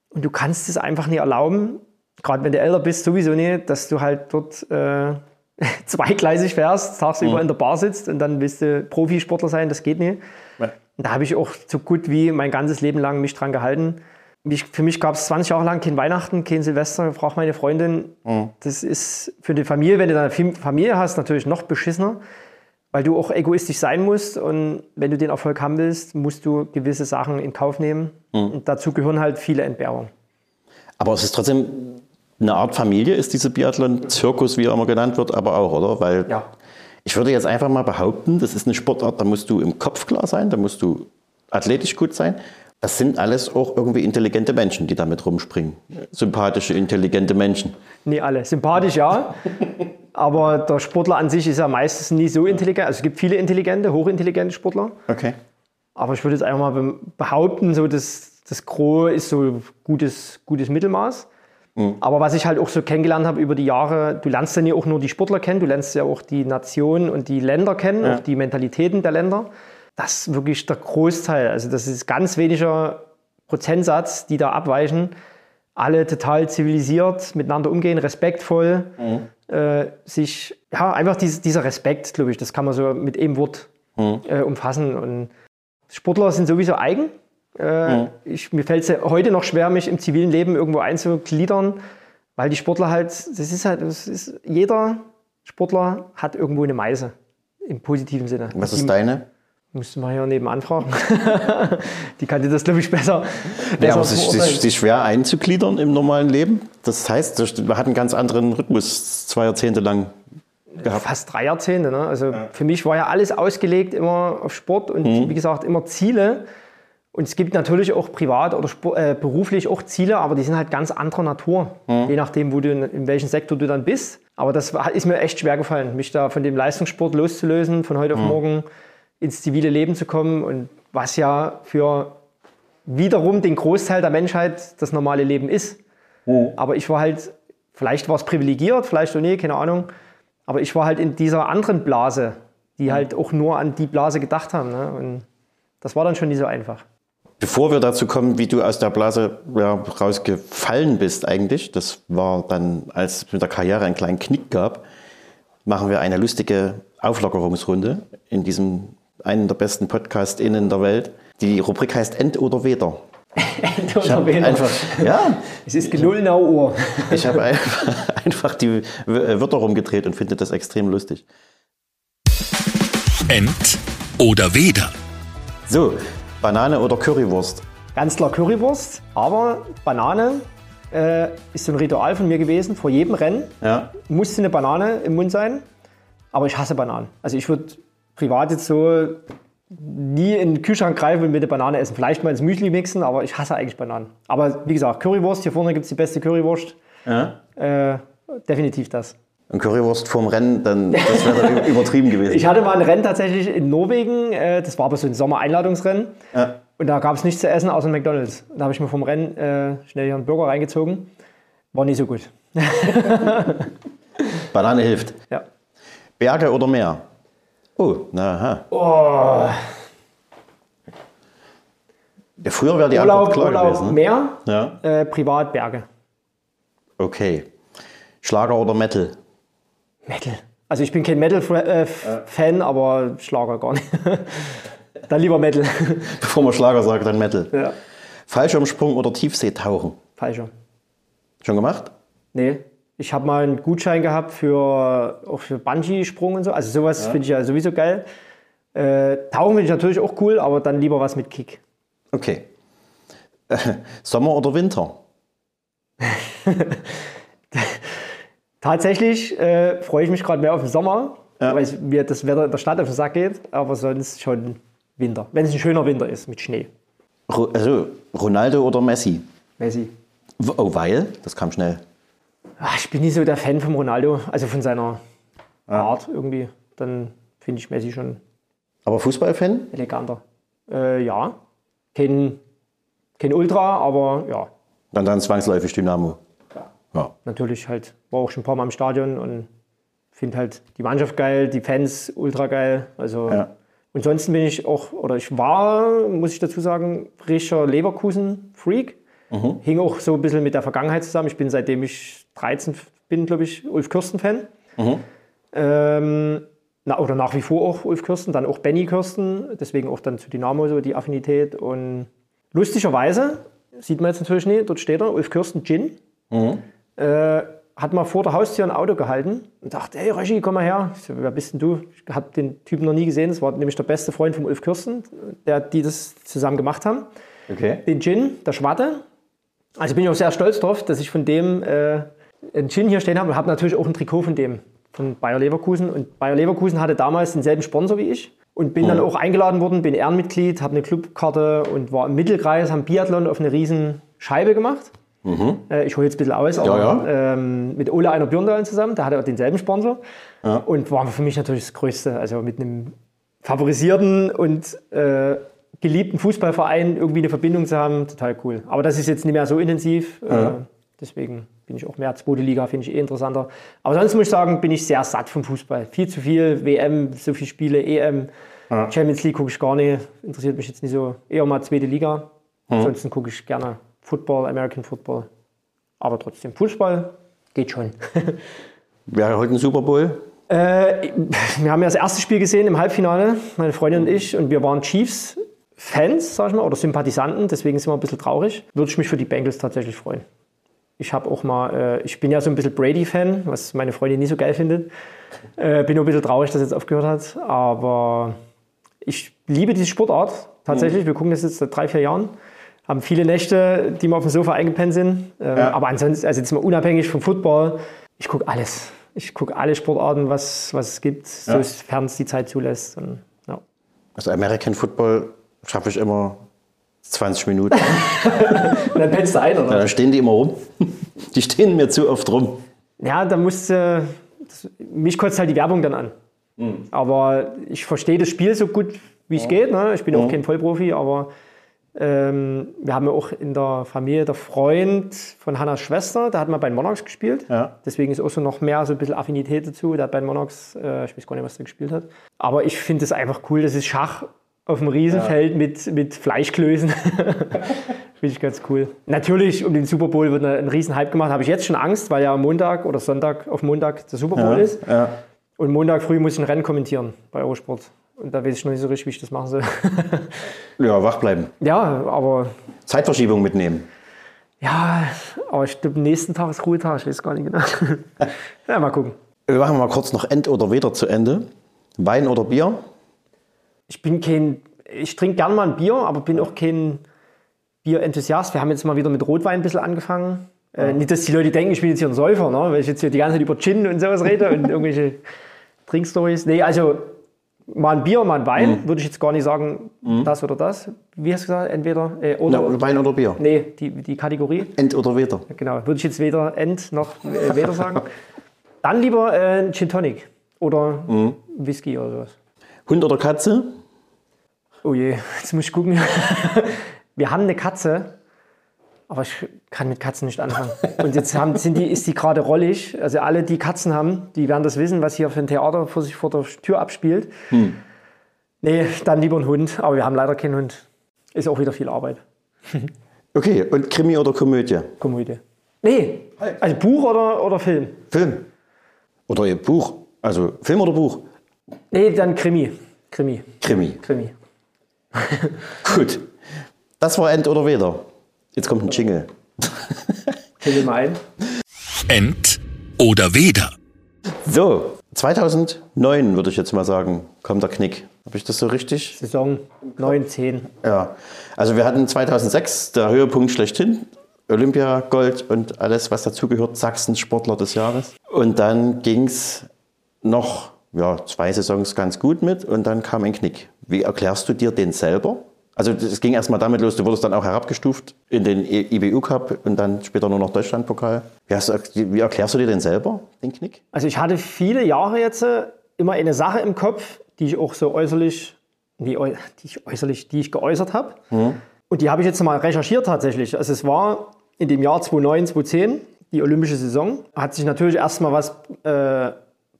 Und du kannst es einfach nicht erlauben, gerade wenn du älter bist, sowieso nicht, dass du halt dort äh, zweigleisig fährst, tagsüber mhm. in der Bar sitzt und dann willst du Profisportler sein, das geht nicht. Ja. Da habe ich auch so gut wie mein ganzes Leben lang mich dran gehalten mich, für mich gab es 20 Jahre lang kein Weihnachten, kein Silvester, fragt meine Freundin. Mhm. Das ist für die Familie, wenn du eine Familie hast, natürlich noch beschissener, weil du auch egoistisch sein musst. Und wenn du den Erfolg haben willst, musst du gewisse Sachen in Kauf nehmen. Mhm. Und dazu gehören halt viele Entbehrungen. Aber es ist trotzdem eine Art Familie, ist diese Biathlon-Zirkus, wie er immer genannt wird, aber auch, oder? Weil ja. ich würde jetzt einfach mal behaupten, das ist eine Sportart, da musst du im Kopf klar sein, da musst du athletisch gut sein. Das sind alles auch irgendwie intelligente Menschen, die damit rumspringen. Sympathische, intelligente Menschen. Nie alle. Sympathisch ja, aber der Sportler an sich ist ja meistens nie so intelligent. Also es gibt viele intelligente, hochintelligente Sportler. Okay. Aber ich würde jetzt einfach mal behaupten, so das, das Gros ist so gutes, gutes Mittelmaß. Mhm. Aber was ich halt auch so kennengelernt habe über die Jahre, du lernst ja nicht auch nur die Sportler kennen, du lernst ja auch die Nationen und die Länder kennen, ja. auch die Mentalitäten der Länder das ist wirklich der Großteil. Also das ist ganz weniger Prozentsatz, die da abweichen. Alle total zivilisiert miteinander umgehen, respektvoll. Mhm. Äh, sich, ja, einfach dies, dieser Respekt, glaube ich, das kann man so mit einem Wort mhm. äh, umfassen. Und Sportler sind sowieso eigen. Äh, mhm. ich, mir fällt es heute noch schwer, mich im zivilen Leben irgendwo einzugliedern, weil die Sportler halt, das ist halt, das ist, jeder Sportler hat irgendwo eine Meise im positiven Sinne. Was ist deine? Müsste man ja nebenan fragen. die kann dir das, glaube ich, besser. Ja, aber ist, ist, ist schwer einzugliedern im normalen Leben. Das heißt, man hat einen ganz anderen Rhythmus zwei Jahrzehnte lang gehabt. Fast drei Jahrzehnte. Ne? Also ja. für mich war ja alles ausgelegt immer auf Sport und mhm. wie gesagt immer Ziele. Und es gibt natürlich auch privat oder äh, beruflich auch Ziele, aber die sind halt ganz anderer Natur, mhm. je nachdem, wo du in, in welchem Sektor du dann bist. Aber das ist mir echt schwer gefallen, mich da von dem Leistungssport loszulösen, von heute auf mhm. morgen ins zivile Leben zu kommen und was ja für wiederum den Großteil der Menschheit das normale Leben ist. Mhm. Aber ich war halt, vielleicht war es privilegiert, vielleicht auch nicht, keine Ahnung, aber ich war halt in dieser anderen Blase, die mhm. halt auch nur an die Blase gedacht haben. Ne? Und das war dann schon nicht so einfach. Bevor wir dazu kommen, wie du aus der Blase ja, rausgefallen bist eigentlich, das war dann, als es mit der Karriere einen kleinen Knick gab, machen wir eine lustige Auflockerungsrunde in diesem einen der besten PodcastInnen der Welt. Die Rubrik heißt End oder Weder. End oder Weder. Einfach, ja. Es ist genullnau Uhr. ich habe einfach, einfach die Wörter rumgedreht und finde das extrem lustig. Ent oder Weder? So, Banane oder Currywurst? Ganz klar Currywurst, aber Banane äh, ist so ein Ritual von mir gewesen. Vor jedem Rennen Ja. musste eine Banane im Mund sein. Aber ich hasse Bananen. Also ich würde privat jetzt so nie in den Kühlschrank greifen und mit der Banane essen. Vielleicht mal ins Müsli mixen, aber ich hasse eigentlich Bananen. Aber wie gesagt, Currywurst, hier vorne gibt es die beste Currywurst. Ja. Äh, definitiv das. Und Currywurst vorm Rennen, dann das wäre übertrieben gewesen. Ich hatte mal ein Rennen tatsächlich in Norwegen. Äh, das war aber so ein Sommereinladungsrennen. ja. Und da gab es nichts zu essen außer McDonalds. Da habe ich mir vom Rennen äh, schnell hier einen Burger reingezogen. War nicht so gut. Banane hilft. Ja. Berge oder Meer? Oh, na, aha. Ja, früher wäre die Urlaub, Antwort klar Urlaub gewesen. Ne? Meer, Ja. äh, privat Berge. Okay. Schlager oder Metal? Metal. Also ich bin kein Metal-Fan, aber Schlager gar nicht. Dann lieber Metal. Bevor man Schlager sagt, dann Metal. ja. Fallschirmsprung oder Tiefseetauchen? Falscher. Schon gemacht? Nee. Ich habe mal einen Gutschein gehabt für, auch für Bungee-Sprung und so. Also sowas finde ich ja sowieso geil. Äh, Tauchen finde ich natürlich auch cool, aber dann lieber was mit Kick. Okay. Äh, Sommer oder Winter? Tatsächlich äh, freue ich mich gerade mehr auf den Sommer, weil es mir das Wetter in der Stadt auf den Sack geht, aber sonst schon Winter. Wenn es ein schöner Winter ist mit Schnee. Ro also Ronaldo oder Messi? Messi. Oh, weil? Das kam schnell. Ach, ich bin nicht so der Fan von Ronaldo, also von seiner Art irgendwie. Dann finde ich Messi schon Aber Fußballfan? eleganter. Äh, ja, kein, kein Ultra, aber ja, Dann dann zwangsläufig Dynamo. Ja. natürlich halt, war auch schon ein paar Mal im Stadion und finde halt die Mannschaft geil, die Fans ultra geil. Also Ja. und sonst bin ich auch, oder ich war, muss ich dazu sagen, richtiger Leverkusen-Freak. Hing auch so ein bisschen mit der Vergangenheit zusammen. Ich bin seitdem ich 13 bin, glaube ich, Ulf Kürsten-Fan. Ähm, na, oder nach wie vor auch Ulf Kürsten, dann auch Benny Kürsten, deswegen auch dann zu Dynamo so die Affinität. Und lustigerweise, sieht man jetzt natürlich nicht, dort steht er, Ulf Kürsten Gin. Äh, hat mal vor der Haustür ein Auto gehalten und dachte, hey Röschi, komm mal her. Ich so, wer bist denn du? Ich habe den Typen noch nie gesehen. Das war nämlich der beste Freund von Ulf Kürsten, der, die das zusammen gemacht haben. Okay. Den Gin, der Schwatte. Also bin ich auch sehr stolz drauf, dass ich von dem äh, einen Gin hier stehen habe und habe natürlich auch ein Trikot von dem, von Bayer Leverkusen. Und Bayer Leverkusen hatte damals denselben Sponsor wie ich und bin dann auch eingeladen worden, bin Ehrenmitglied, habe eine Clubkarte und war im Mittelkreis, haben Biathlon auf eine riesen Scheibe gemacht. Äh, ich hole jetzt ein bisschen aus, aber ja. Ähm, mit Ole Einer Björndalen zusammen, der hatte auch denselben Sponsor. Und war für mich natürlich das Größte. Also mit einem favorisierten und äh, geliebten Fußballverein irgendwie eine Verbindung zu haben, total cool. Aber das ist jetzt nicht mehr so intensiv. Äh, deswegen bin ich auch mehr zweite Liga, finde ich eh interessanter. Aber sonst muss ich sagen, bin ich sehr satt vom Fußball. Viel zu viel, WM, so viele Spiele, EM, Champions League gucke ich gar nicht. Interessiert mich jetzt nicht so. Eher mal zweite Liga. Ansonsten gucke ich gerne Football, American Football. Aber trotzdem, Fußball geht schon. Wäre heute ein Super Bowl? Äh, wir haben ja das erste Spiel gesehen im Halbfinale, meine Freundin und ich, und wir waren Chiefs-Fans, sag ich mal, oder Sympathisanten, deswegen sind wir ein bisschen traurig. Würde ich mich für die Bengals tatsächlich freuen. Ich habe auch mal, äh, ich bin ja so ein bisschen Brady-Fan, was meine Freundin nicht so geil findet. Äh, bin nur ein bisschen traurig, dass es jetzt aufgehört hat, aber ich liebe diese Sportart tatsächlich. Wir gucken das jetzt seit drei, vier Jahren. Haben viele Nächte, die wir auf dem Sofa eingepennt sind. Ähm, Aber ansonsten, also jetzt mal unabhängig vom Football, ich gucke alles. Ich gucke alle Sportarten, was, was es gibt, sofern es die Zeit zulässt. Und, ja. Also American Football schaffe ich immer 20 Minuten. Und dann pennst du ein, oder? Dann stehen die immer rum. Die stehen mir zu oft rum. Ja, da musste. Das, mich kotzt halt die Werbung dann an. Aber ich verstehe das Spiel so gut, wie es geht. Ne? Ich bin auch kein Vollprofi, aber ähm, wir haben ja auch in der Familie der Freund von Hannas Schwester, der hat mal bei den Monarchs gespielt. Ja. Deswegen ist auch so noch mehr so ein bisschen Affinität dazu. Der hat bei den Monarchs, äh, ich weiß gar nicht, was der gespielt hat. Aber ich finde es einfach cool, das ist Schach auf dem Riesenfeld mit, mit Fleischklößen. Finde ich ganz cool. Natürlich, um den Super Bowl wird ein Riesenhype gemacht. Habe ich jetzt schon Angst, weil ja am Montag oder Sonntag auf Montag der Super Bowl ist. Ja. Und Montag früh muss ich ein Rennen kommentieren bei Eurosport. Und da weiß ich noch nicht so richtig, wie ich das machen soll. ja, wach bleiben. ja, aber Zeitverschiebung mitnehmen. ja, aber ich glaube, am nächsten Tag ist Ruhetag. Ich weiß gar nicht genau. ja, mal gucken. Wir machen mal kurz noch End oder Weder zu Ende. Wein oder Bier? ich bin kein, ich trinke gern mal ein Bier, aber bin auch kein Bierenthusiast. Wir haben jetzt mal wieder mit Rotwein ein bisschen angefangen. Äh, nicht, dass die Leute denken, ich bin jetzt hier ein Säufer, ne? weil ich jetzt hier die ganze Zeit über Gin und sowas rede und irgendwelche Trinkstories. Nee, also mal ein Bier, mal ein Wein, Mhm. würde ich jetzt gar nicht sagen, das oder das. Wie hast du gesagt? Entweder äh, oder. Na, Wein oder Bier? Nee, die, die Kategorie. Ent oder Weder? Genau, würde ich jetzt weder End noch äh, weder sagen. Dann lieber äh, Gin Tonic oder Mhm. Whisky oder sowas. Hund oder Katze? Oh je, jetzt muss ich gucken. Wir haben eine Katze, aber ich kann mit Katzen nicht anfangen. Und jetzt haben, sind die, ist die gerade rollig. Also alle, die Katzen haben, die werden das wissen, was hier für ein Theater vor sich vor der Tür abspielt. Nee, dann lieber ein Hund. Aber wir haben leider keinen Hund. Ist auch wieder viel Arbeit. Okay, und Krimi oder Komödie? Komödie. Nee, also Buch oder, oder Film? Film. Oder ihr Buch. Also Film oder Buch? Nee, dann Krimi. Krimi. Krimi. Krimi. Gut. Das war Ent oder Weder. Jetzt kommt ein Jingle. Finde mal ein. Ent oder Weder. So, 2009 würde ich jetzt mal sagen, kommt der Knick. Habe ich das so richtig? Saison 9, 10. Ja. Also wir hatten 2006 der Höhepunkt schlechthin. Olympia, Gold und alles, was dazugehört. Sachsen Sportler des Jahres. Und dann ging es noch ja, zwei Saisons ganz gut mit und dann kam ein Knick. Wie erklärst du dir den selber? Also es ging erstmal damit los, du wurdest dann auch herabgestuft in den E- IBU Cup und dann später nur noch Deutschlandpokal. Wie, hast wie erklärst du dir den selber, den Knick? Also ich hatte viele Jahre jetzt äh, immer eine Sache im Kopf, die ich auch so äußerlich, äu- die ich äußerlich, die ich geäußert habe. Und die habe ich jetzt mal recherchiert tatsächlich. Also es war in dem Jahr 2009, 2010, die olympische Saison. Hat sich natürlich erstmal was äh,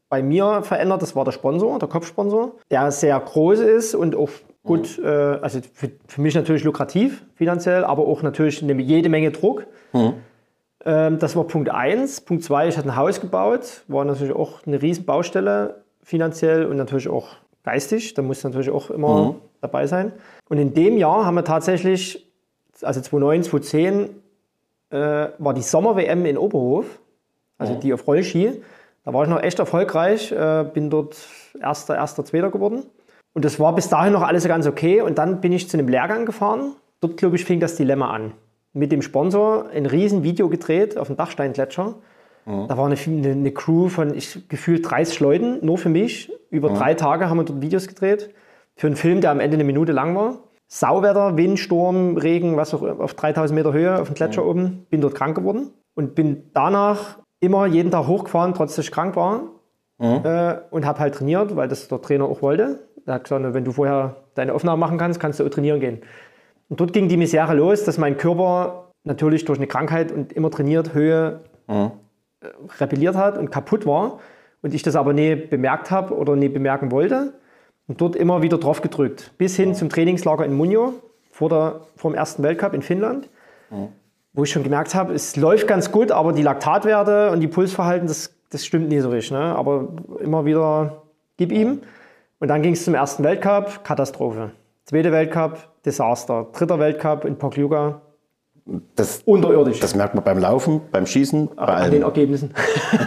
bei mir verändert. Das war der Sponsor, der Kopfsponsor, der sehr groß ist und auch gut, äh, also für, für mich natürlich lukrativ finanziell, aber auch natürlich eine, jede Menge Druck. Ähm, das war Punkt 1. Punkt 2, ich hatte ein Haus gebaut, war natürlich auch eine riesen Baustelle finanziell und natürlich auch geistig. Da musste natürlich auch immer dabei sein. Und in dem Jahr haben wir tatsächlich, also 2009, 2010, äh, war die Sommer-WM in Oberhof, also die auf Rollski. Da war ich noch echt erfolgreich, äh, bin dort erster, erster, zweiter geworden. Und das war bis dahin noch alles ganz okay. Und dann bin ich zu einem Lehrgang gefahren. Dort, glaube ich, fing das Dilemma an. Mit dem Sponsor ein riesen Video gedreht auf dem Dachsteingletscher. Da war eine, eine, eine Crew von ich, gefühlt 30 Leuten, nur für mich. Über drei Tage haben wir dort Videos gedreht. Für einen Film, der am Ende eine Minute lang war. Sauwetter, Wind, Sturm, Regen, was auch auf 3000 Meter Höhe auf dem Gletscher oben. Bin dort krank geworden und bin danach immer jeden Tag hochgefahren, trotz dass ich krank war. Äh, und habe halt trainiert, weil das der Trainer auch wollte. Er hat gesagt, wenn du vorher deine Aufnahmen machen kannst, kannst du auch trainieren gehen. Und dort ging die Misere los, dass mein Körper natürlich durch eine Krankheit und immer trainiert Höhe äh, rebelliert hat und kaputt war. Und ich das aber nie bemerkt habe oder nie bemerken wollte. Und dort immer wieder drauf gedrückt. Bis hin zum Trainingslager in Munjo vor, der, vor dem ersten Weltcup in Finnland. Wo ich schon gemerkt habe, es läuft ganz gut, aber die Laktatwerte und die Pulsverhalten, das, das stimmt nicht so richtig. Ne? Aber immer wieder gib ihm. Und dann ging es zum ersten Weltcup, Katastrophe. Zweiter Weltcup, Desaster. Dritter Weltcup in Pokljuka, Das, unterirdisch. das merkt man beim Laufen, beim Schießen, bei an den. Ergebnissen.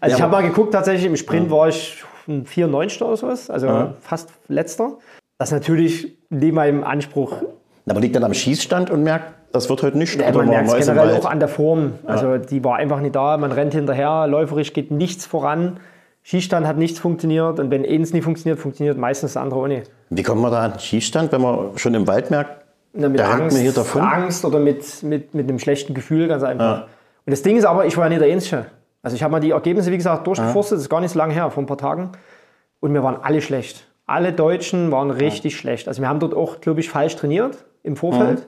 also ich habe mal geguckt, tatsächlich im Sprint war ich ein 94. oder sowas, also fast letzter. Das ist natürlich neben meinem Anspruch, Aber liegt dann am Schießstand und merkt, das wird heute nicht. man merkt es generell auch an der Form. Also die war einfach nicht da, man rennt hinterher, läuferisch geht nichts voran. Schießstand hat nichts funktioniert und wenn eins nie funktioniert, funktioniert meistens das andere auch nicht. Wie kommt man da an den Schießstand, wenn man schon im Wald merkt, Na, mit der rennt Angst, mir hier davon? Angst oder mit, mit, mit einem schlechten Gefühl, ganz einfach. Und das Ding ist aber, ich war ja nicht der Einzige. Also ich habe mal die Ergebnisse, wie gesagt, durchgeforstet, das ist gar nicht so lange her, vor ein paar Tagen. Und wir waren alle schlecht. Alle Deutschen waren richtig schlecht. Also wir haben dort auch, glaube ich, falsch trainiert im Vorfeld.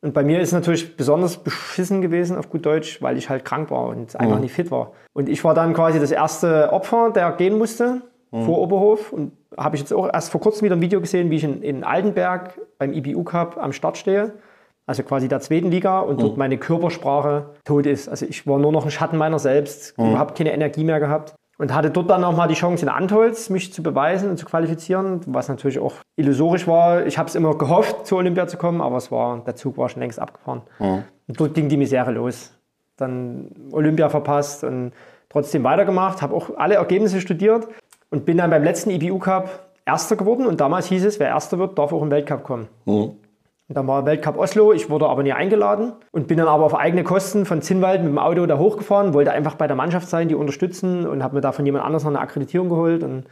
Und bei mir ist es natürlich besonders beschissen gewesen, auf gut Deutsch, weil ich halt krank war und einfach nicht fit war. Und ich war dann quasi das erste Opfer, der gehen musste vor Oberhof. Und habe ich jetzt auch erst vor kurzem wieder ein Video gesehen, wie ich in, in Altenberg beim IBU Cup am Start stehe. Also quasi der zweiten Liga und dort meine Körpersprache tot ist. Also ich war nur noch ein Schatten meiner selbst, überhaupt keine Energie mehr gehabt. Und hatte dort dann nochmal die Chance in Antholz, mich zu beweisen und zu qualifizieren, was natürlich auch illusorisch war. Ich habe es immer gehofft, zur Olympia zu kommen, aber es war, der Zug war schon längst abgefahren. Und dort ging die Misere los. Dann Olympia verpasst und trotzdem weitergemacht, habe auch alle Ergebnisse studiert und bin dann beim letzten IBU Cup Erster geworden und damals hieß es, wer Erster wird, darf auch im Weltcup kommen. Und dann war Weltcup Oslo, ich wurde aber nie eingeladen und bin dann aber auf eigene Kosten von Zinnwald mit dem Auto da hochgefahren, wollte einfach bei der Mannschaft sein, die unterstützen und habe mir da von jemand anders noch eine Akkreditierung geholt. Und,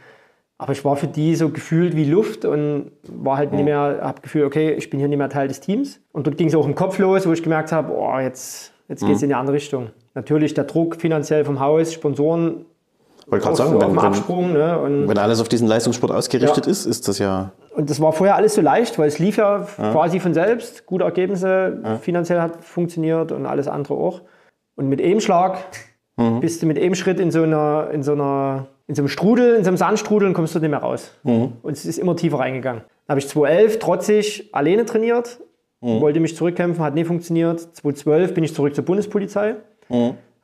aber ich war für die so gefühlt wie Luft und war halt nicht mehr, habe Gefühl, okay, ich bin hier nicht mehr Teil des Teams. Und dort ging es auch im Kopf los, wo ich gemerkt habe, oh, jetzt, jetzt geht es in die andere Richtung. Natürlich der Druck finanziell vom Haus, Sponsoren, Wollte gerade sagen, wenn, Absprung. Ne? Und, wenn alles auf diesen Leistungssport ausgerichtet Ja. ist, ist das ja. und das war vorher alles so leicht, weil es lief ja, quasi von selbst, gute Ergebnisse, finanziell hat funktioniert und alles andere auch. Und mit einem Schlag bist du mit einem Schritt in so einer, in so einer, in so einem Strudel, in so einem Sandstrudel und kommst du nicht mehr raus. Und es ist immer tiefer reingegangen. Dann habe ich 2011 trotzig alleine trainiert, wollte mich zurückkämpfen, hat nie funktioniert. 2012 bin ich zurück zur Bundespolizei.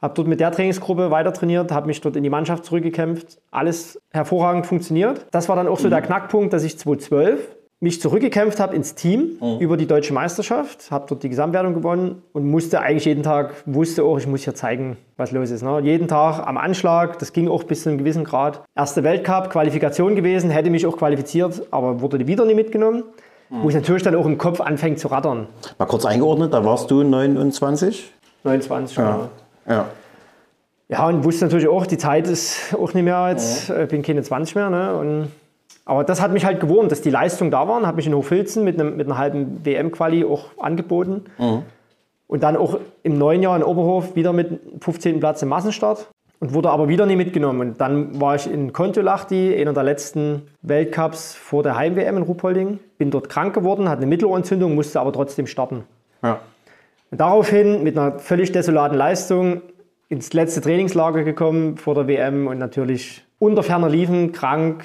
Habe dort mit der Trainingsgruppe weiter trainiert, habe mich dort in die Mannschaft zurückgekämpft. Alles hervorragend funktioniert. Das war dann auch so der Knackpunkt, dass ich 2012 mich zurückgekämpft habe ins Team über die deutsche Meisterschaft, habe dort die Gesamtwertung gewonnen und musste eigentlich jeden Tag, wusste auch, ich muss hier zeigen, was los ist. Ne? Jeden Tag am Anschlag, das ging auch bis zu einem gewissen Grad. Erste Weltcup, Qualifikation gewesen, hätte mich auch qualifiziert, aber wurde wieder nicht mitgenommen. Wo es natürlich dann auch im Kopf anfängt zu rattern. Mal kurz eingeordnet, da warst du 29? 29 Jahre. Ja. Ja, und wusste natürlich auch, die Zeit ist auch nicht mehr, jetzt äh, bin keine 20 mehr. Ne? Und, aber das hat mich halt gewurmt, dass die Leistungen da waren, habe mich in Hochfilzen mit, einem, mit einer halben WM-Quali auch angeboten. Und dann auch im neuen Jahr in Oberhof wieder mit 15. Platz im Massenstart und wurde aber wieder nie mitgenommen. Und dann war ich in Kontiolahti, einer der letzten Weltcups vor der Heim-WM in Ruhpolding. Bin dort krank geworden, hatte eine Mittelohrentzündung, musste aber trotzdem starten. ja. Und daraufhin mit einer völlig desolaten Leistung ins letzte Trainingslager gekommen vor der WM und natürlich unter ferner Liefen, krank,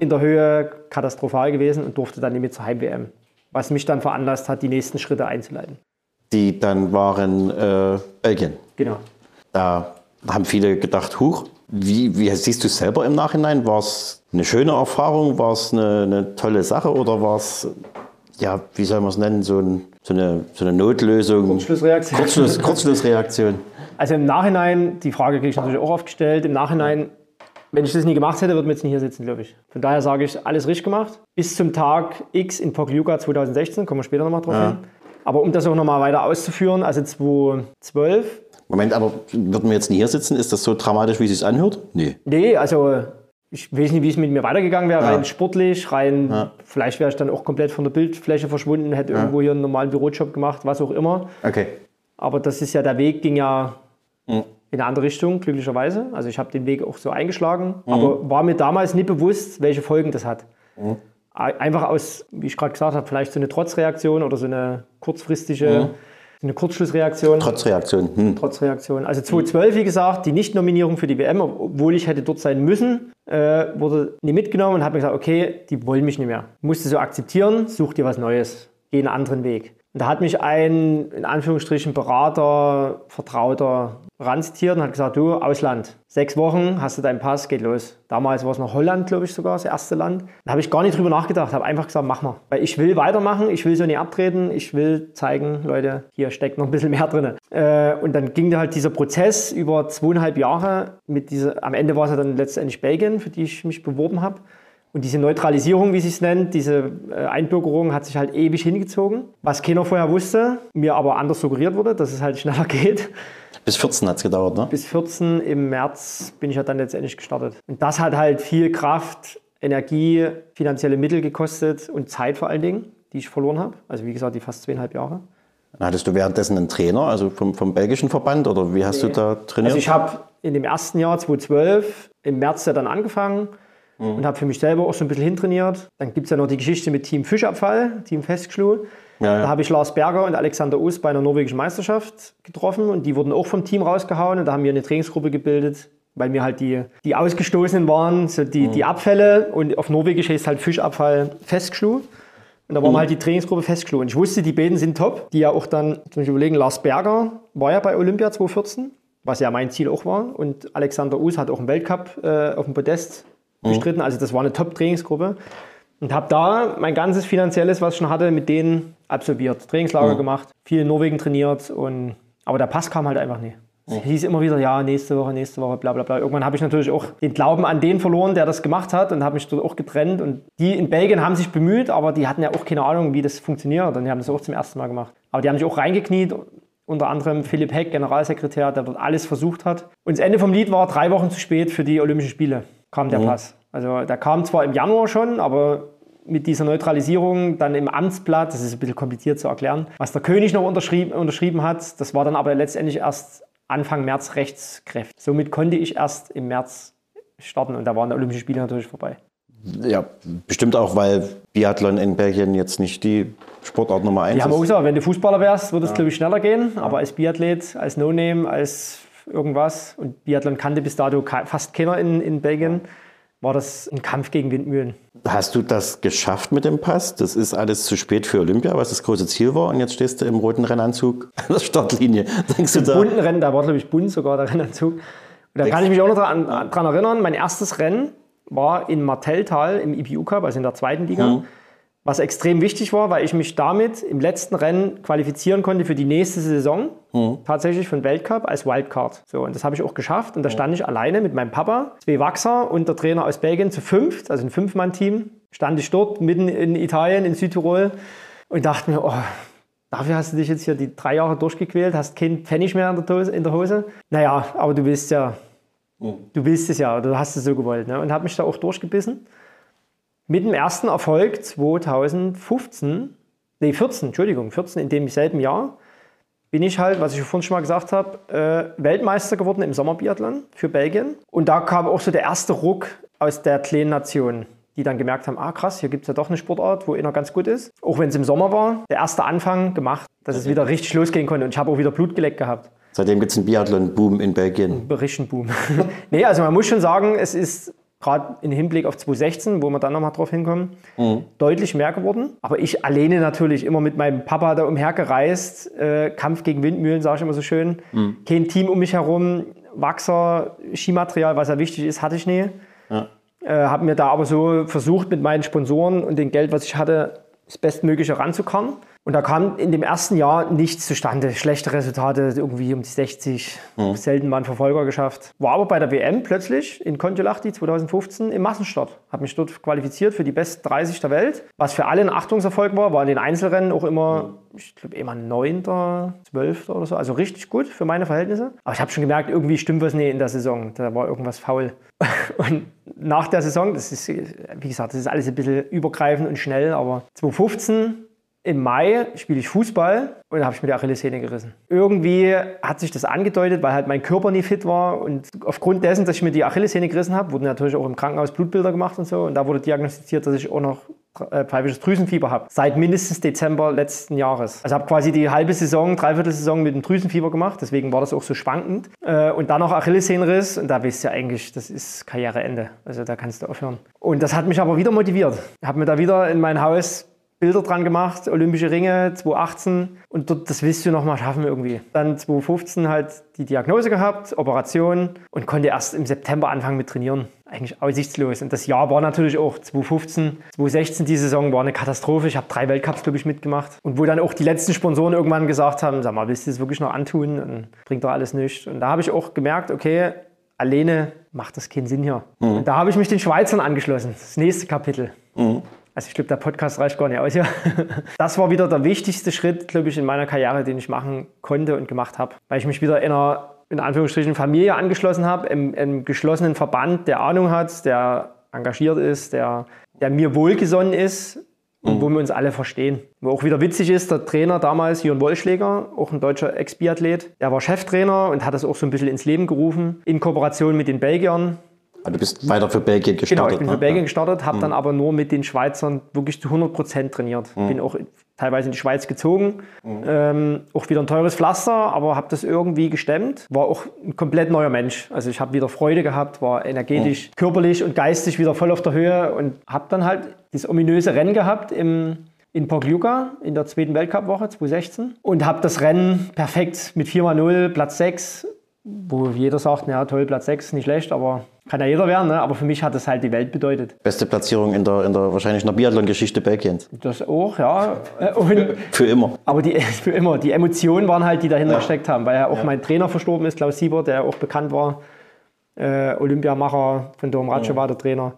in der Höhe, katastrophal gewesen und durfte dann nicht mit zur Heim-WM. Was mich dann veranlasst hat, die nächsten Schritte einzuleiten. Die dann waren äh, Belgien. Genau. Da haben viele gedacht, huch, wie, wie siehst du es selber im Nachhinein? War es eine schöne Erfahrung? War es eine, eine tolle Sache oder war es, ja, wie soll man es nennen, so, ein, so, eine, so eine Notlösung? Schlussreaktion. Kurzschluss, Kurzschlussreaktion. Also im Nachhinein, die Frage kriege ich natürlich auch oft gestellt, im Nachhinein, wenn ich das nie gemacht hätte, würde wir jetzt nicht hier sitzen, glaube ich. Von daher sage ich, alles richtig gemacht. Bis zum Tag X in Pokljuka 2016, kommen wir später nochmal drauf hin. Aber um das auch nochmal weiter auszuführen, also 2012 Moment, aber würden wir jetzt nie hier sitzen? Ist das so dramatisch, wie es sich anhört? Nee. Nee, also ich weiß nicht, wie es mit mir weitergegangen wäre, rein sportlich, rein, vielleicht wäre ich dann auch komplett von der Bildfläche verschwunden, hätte irgendwo hier einen normalen Bürojob gemacht, was auch immer. Okay. Aber das ist ja, der Weg ging ja in eine andere Richtung, glücklicherweise. Also ich habe den Weg auch so eingeschlagen, aber war mir damals nicht bewusst, welche Folgen das hat. Einfach aus, wie ich gerade gesagt habe, vielleicht so eine Trotzreaktion oder so eine kurzfristige, so eine Kurzschlussreaktion. Trotzreaktion. Hm. Trotzreaktion. Also 2012, wie gesagt, die Nicht-Nominierung für die WM, obwohl ich hätte dort sein müssen, äh, wurde nie mitgenommen und habe mir gesagt, okay, die wollen mich nicht mehr. Musste so akzeptieren, such dir was Neues, geh einen anderen Weg. Und da hat mich ein, in Anführungsstrichen, Berater, Vertrauter ranzitiert und hat gesagt, du, Ausland, sechs Wochen, hast du deinen Pass, geht los. Damals war es noch Holland, glaube ich sogar, das erste Land. Da habe ich gar nicht drüber nachgedacht, habe einfach gesagt, mach mal. Weil ich will weitermachen, ich will so nicht abtreten, ich will zeigen, Leute, hier steckt noch ein bisschen mehr drin. Äh, und dann ging halt dieser Prozess über zweieinhalb Jahre. Mit dieser, am Ende war es ja dann letztendlich Belgien, für die ich mich beworben habe. Und diese Neutralisierung, wie sie es nennt, diese äh, Einbürgerung hat sich halt ewig hingezogen. Was keiner vorher wusste, mir aber anders suggeriert wurde, dass es halt schneller geht. Bis 14 hat es gedauert, ne? Bis 14 im März bin ich ja dann letztendlich gestartet. Und das hat halt viel Kraft, Energie, finanzielle Mittel gekostet und Zeit vor allen Dingen, die ich verloren habe. Also wie gesagt, die fast zweieinhalb Jahre. Hattest du währenddessen einen Trainer, also vom, vom belgischen Verband oder wie hast du da trainiert? Also ich habe in dem ersten Jahr 2012 im März ja dann angefangen und habe für mich selber auch so ein bisschen hintrainiert. Dann gibt es ja noch die Geschichte mit Team Fischabfall, Team Festschluh. Ja, ja. Da habe ich Lars Berger und Alexander Us bei einer norwegischen Meisterschaft getroffen und die wurden auch vom Team rausgehauen und da haben wir eine Trainingsgruppe gebildet, weil mir halt die, die Ausgestoßenen waren, so die, die Abfälle und auf Norwegisch heißt halt Fischabfall Festschluh. Und da waren wir halt die Trainingsgruppe Festschluh. Und ich wusste, die beiden sind top, die ja auch dann, zum Beispiel überlegen, Lars Berger war ja bei Olympia 2014, was ja mein Ziel auch war. Und Alexander Us hat auch einen Weltcup äh, auf dem Podest bestritten. Also das war eine Top-Trainingsgruppe. Und habe da mein ganzes Finanzielles, was ich schon hatte, mit denen absolviert. Trainingslager gemacht, viel in Norwegen trainiert. Und, aber der Pass kam halt einfach nie. Es hieß immer wieder, ja, nächste Woche, nächste Woche, bla bla bla. Irgendwann habe ich natürlich auch den Glauben an den verloren, der das gemacht hat und habe mich dort auch getrennt. Und die in Belgien haben sich bemüht, aber die hatten ja auch keine Ahnung, wie das funktioniert. Und die haben das auch zum ersten Mal gemacht. Aber die haben sich auch reingekniet, unter anderem Philipp Heck, Generalsekretär, der dort alles versucht hat. Und das Ende vom Lied war drei Wochen zu spät für die Olympischen Spiele, kam der Pass. Also der kam zwar im Januar schon, aber mit dieser Neutralisierung dann im Amtsblatt, das ist ein bisschen kompliziert zu erklären, was der König noch unterschrieben, unterschrieben hat, das war dann aber letztendlich erst Anfang März rechtskräftig. Somit konnte ich erst im März starten und da waren die Olympischen Spiele natürlich vorbei. Ja, bestimmt auch, weil Biathlon in Belgien jetzt nicht die Sportart Nummer eins Die haben auch ist. gesagt, wenn du Fußballer wärst, würde es glaube ich schneller gehen, aber als Biathlet, als No-Name, als irgendwas und Biathlon kannte bis dato fast keiner in, in Belgien, war das ein Kampf gegen Windmühlen. Hast du das geschafft mit dem Pass? Das ist alles zu spät für Olympia, was das große Ziel war. Und jetzt stehst du im roten Rennanzug an der Startlinie. Denkst du da? bunten Rennen, da war glaube ich bunt sogar der Rennanzug. Und da kann ich mich auch noch dran, dran erinnern, mein erstes Rennen war in Martelltal im IPU Cup, also in der zweiten Liga. Was extrem wichtig war, weil ich mich damit im letzten Rennen qualifizieren konnte für die nächste Saison, tatsächlich für den Weltcup als Wildcard. So, und das habe ich auch geschafft. Und da stand ich alleine mit meinem Papa, zwei Wachser und der Trainer aus Belgien zu fünft, also ein Fünf-Mann-Team. Stand ich dort mitten in Italien, in Südtirol und dachte mir, oh, Dafür hast du dich jetzt hier die drei Jahre durchgequält, hast keinen Pfennig mehr in der, Dose, in der Hose. Naja, aber du willst ja, du willst es ja, du hast es so gewollt. Ne? Und habe mich da auch durchgebissen. Mit dem ersten Erfolg 2015, nee 14, Entschuldigung, 14, in dem selben Jahr, bin ich halt, was ich vorhin schon mal gesagt habe, äh, Weltmeister geworden im Sommerbiathlon für Belgien. Und da kam auch so der erste Ruck aus der kleinen Nation, die dann gemerkt haben, ah krass, hier gibt es ja doch eine Sportart, wo einer ganz gut ist. Auch wenn es im Sommer war, der erste Anfang gemacht, dass es wieder richtig losgehen konnte. Und ich habe auch wieder Blut geleckt gehabt. Seitdem gibt es einen Biathlon-Boom in Belgien. Berichtenboom. nee, also man muss schon sagen, es ist gerade im Hinblick auf 2016, wo wir dann nochmal drauf hinkommen, deutlich mehr geworden. Aber ich alleine natürlich immer mit meinem Papa da umhergereist. Äh, Kampf gegen Windmühlen, sage ich immer so schön. Kein Team um mich herum. Wachser, Skimaterial, was ja wichtig ist, hatte ich nie. Ja. Äh, habe mir da aber so versucht, mit meinen Sponsoren und dem Geld, was ich hatte, das Bestmögliche ranzukommen. Und da kam in dem ersten Jahr nichts zustande. Schlechte Resultate, irgendwie um die 60, selten mal einen Verfolger geschafft. War aber bei der WM plötzlich in Kontiolahti 2015 im Massenstart. Habe mich dort qualifiziert für die besten 30 der Welt. Was für alle ein Achtungserfolg war, war in den Einzelrennen auch immer, ich glaube, immer 9., 12. oder so. Also richtig gut für meine Verhältnisse. Aber ich habe schon gemerkt, irgendwie stimmt was nicht in der Saison. Da war irgendwas faul. Und nach der Saison, das ist, wie gesagt, das ist alles ein bisschen übergreifend und schnell, aber 2015 im Mai spiele ich Fußball und da habe ich mir die Achillessehne gerissen. Irgendwie hat sich das angedeutet, weil halt mein Körper nie fit war und aufgrund dessen, dass ich mir die Achillessehne gerissen habe, wurden natürlich auch im Krankenhaus Blutbilder gemacht und so und da wurde diagnostiziert, dass ich auch noch äh, pfeifisches Drüsenfieber habe. Seit mindestens Dezember letzten Jahres. Also habe quasi die halbe Saison, dreiviertel Saison mit dem Drüsenfieber gemacht, deswegen war das auch so schwankend. Äh, und dann noch Achillessehnenriss und da wisst ihr eigentlich, das ist Karriereende. Also da kannst du aufhören. Und das hat mich aber wieder motiviert. Ich habe mir da wieder in mein Haus Bilder dran gemacht, Olympische Ringe 2018 und dort, das willst du noch mal schaffen irgendwie. Dann 2015 halt die Diagnose gehabt, Operation und konnte erst im September anfangen mit trainieren. Eigentlich aussichtslos. Und das Jahr war natürlich auch 2015, 2016 die Saison war eine Katastrophe. Ich habe drei Weltcups, glaube ich, mitgemacht. Und wo dann auch die letzten Sponsoren irgendwann gesagt haben, sag mal, willst du das wirklich noch antun? Und bringt doch alles nichts. Und da habe ich auch gemerkt, okay, alleine macht das keinen Sinn hier. Und da habe ich mich den Schweizern angeschlossen. Das nächste Kapitel. Also ich glaube, der Podcast reicht gar nicht aus hier. Das war wieder der wichtigste Schritt, glaube ich, in meiner Karriere, den ich machen konnte und gemacht habe. Weil ich mich wieder in einer, in Anführungsstrichen, Familie angeschlossen habe, im, im geschlossenen Verband, der Ahnung hat, der engagiert ist, der, der mir wohlgesonnen ist und wo wir uns alle verstehen. Wo auch wieder witzig ist, der Trainer damals, Jörn Wollschläger, auch ein deutscher Ex-Biathlet, der war Cheftrainer und hat das auch so ein bisschen ins Leben gerufen, in Kooperation mit den Belgiern. Aber du bist weiter für Belgien gestartet. Genau, ich bin für ne? Belgien gestartet, habe dann aber nur mit den Schweizern wirklich zu 100 Prozent trainiert. Bin auch teilweise in die Schweiz gezogen. Ähm, auch wieder ein teures Pflaster, aber habe das irgendwie gestemmt. War auch ein komplett neuer Mensch. Also ich habe wieder Freude gehabt, war energetisch, körperlich und geistig wieder voll auf der Höhe und habe dann halt dieses ominöse Rennen gehabt im in Pokljuka in der zweiten Weltcup-Woche 2016 und habe das Rennen perfekt mit 4x0, Platz 6, wo jeder sagt, ja toll, Platz 6, nicht schlecht, aber kann ja jeder werden, ne? aber für mich hat das halt die Welt bedeutet. Beste Platzierung in der, in der wahrscheinlich in der Biathlon-Geschichte Belgiens. Das auch, ja. Und, Für immer. aber die, für immer, die Emotionen waren halt, die dahinter gesteckt haben, weil ja auch mein Trainer verstorben ist, Klaus Sieber, der auch bekannt war, äh, Olympiamacher von Dom Ratsche war der Trainer.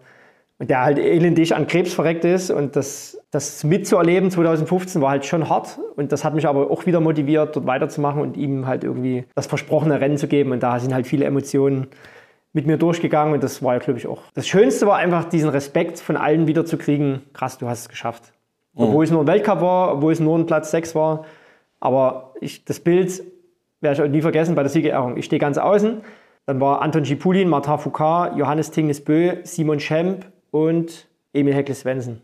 Und der halt elendig an Krebs verreckt ist und das, das mitzuerleben 2015 war halt schon hart und das hat mich aber auch wieder motiviert, dort weiterzumachen und ihm halt irgendwie das versprochene Rennen zu geben und da sind halt viele Emotionen mit mir durchgegangen und das war ja, glaube ich, auch. Das Schönste war einfach, diesen Respekt von allen wieder zu kriegen. Krass, du hast es geschafft. Obwohl es nur ein Weltcup war, obwohl es nur ein Platz 6 war. Aber ich, das Bild werde ich auch nie vergessen bei der Siegerehrung. Ich stehe ganz außen. Dann war Anton Schipulin, Martin Foucault, Johannes Tingnes-Bö, Simon Schemp und Emil Heckle-Svensson.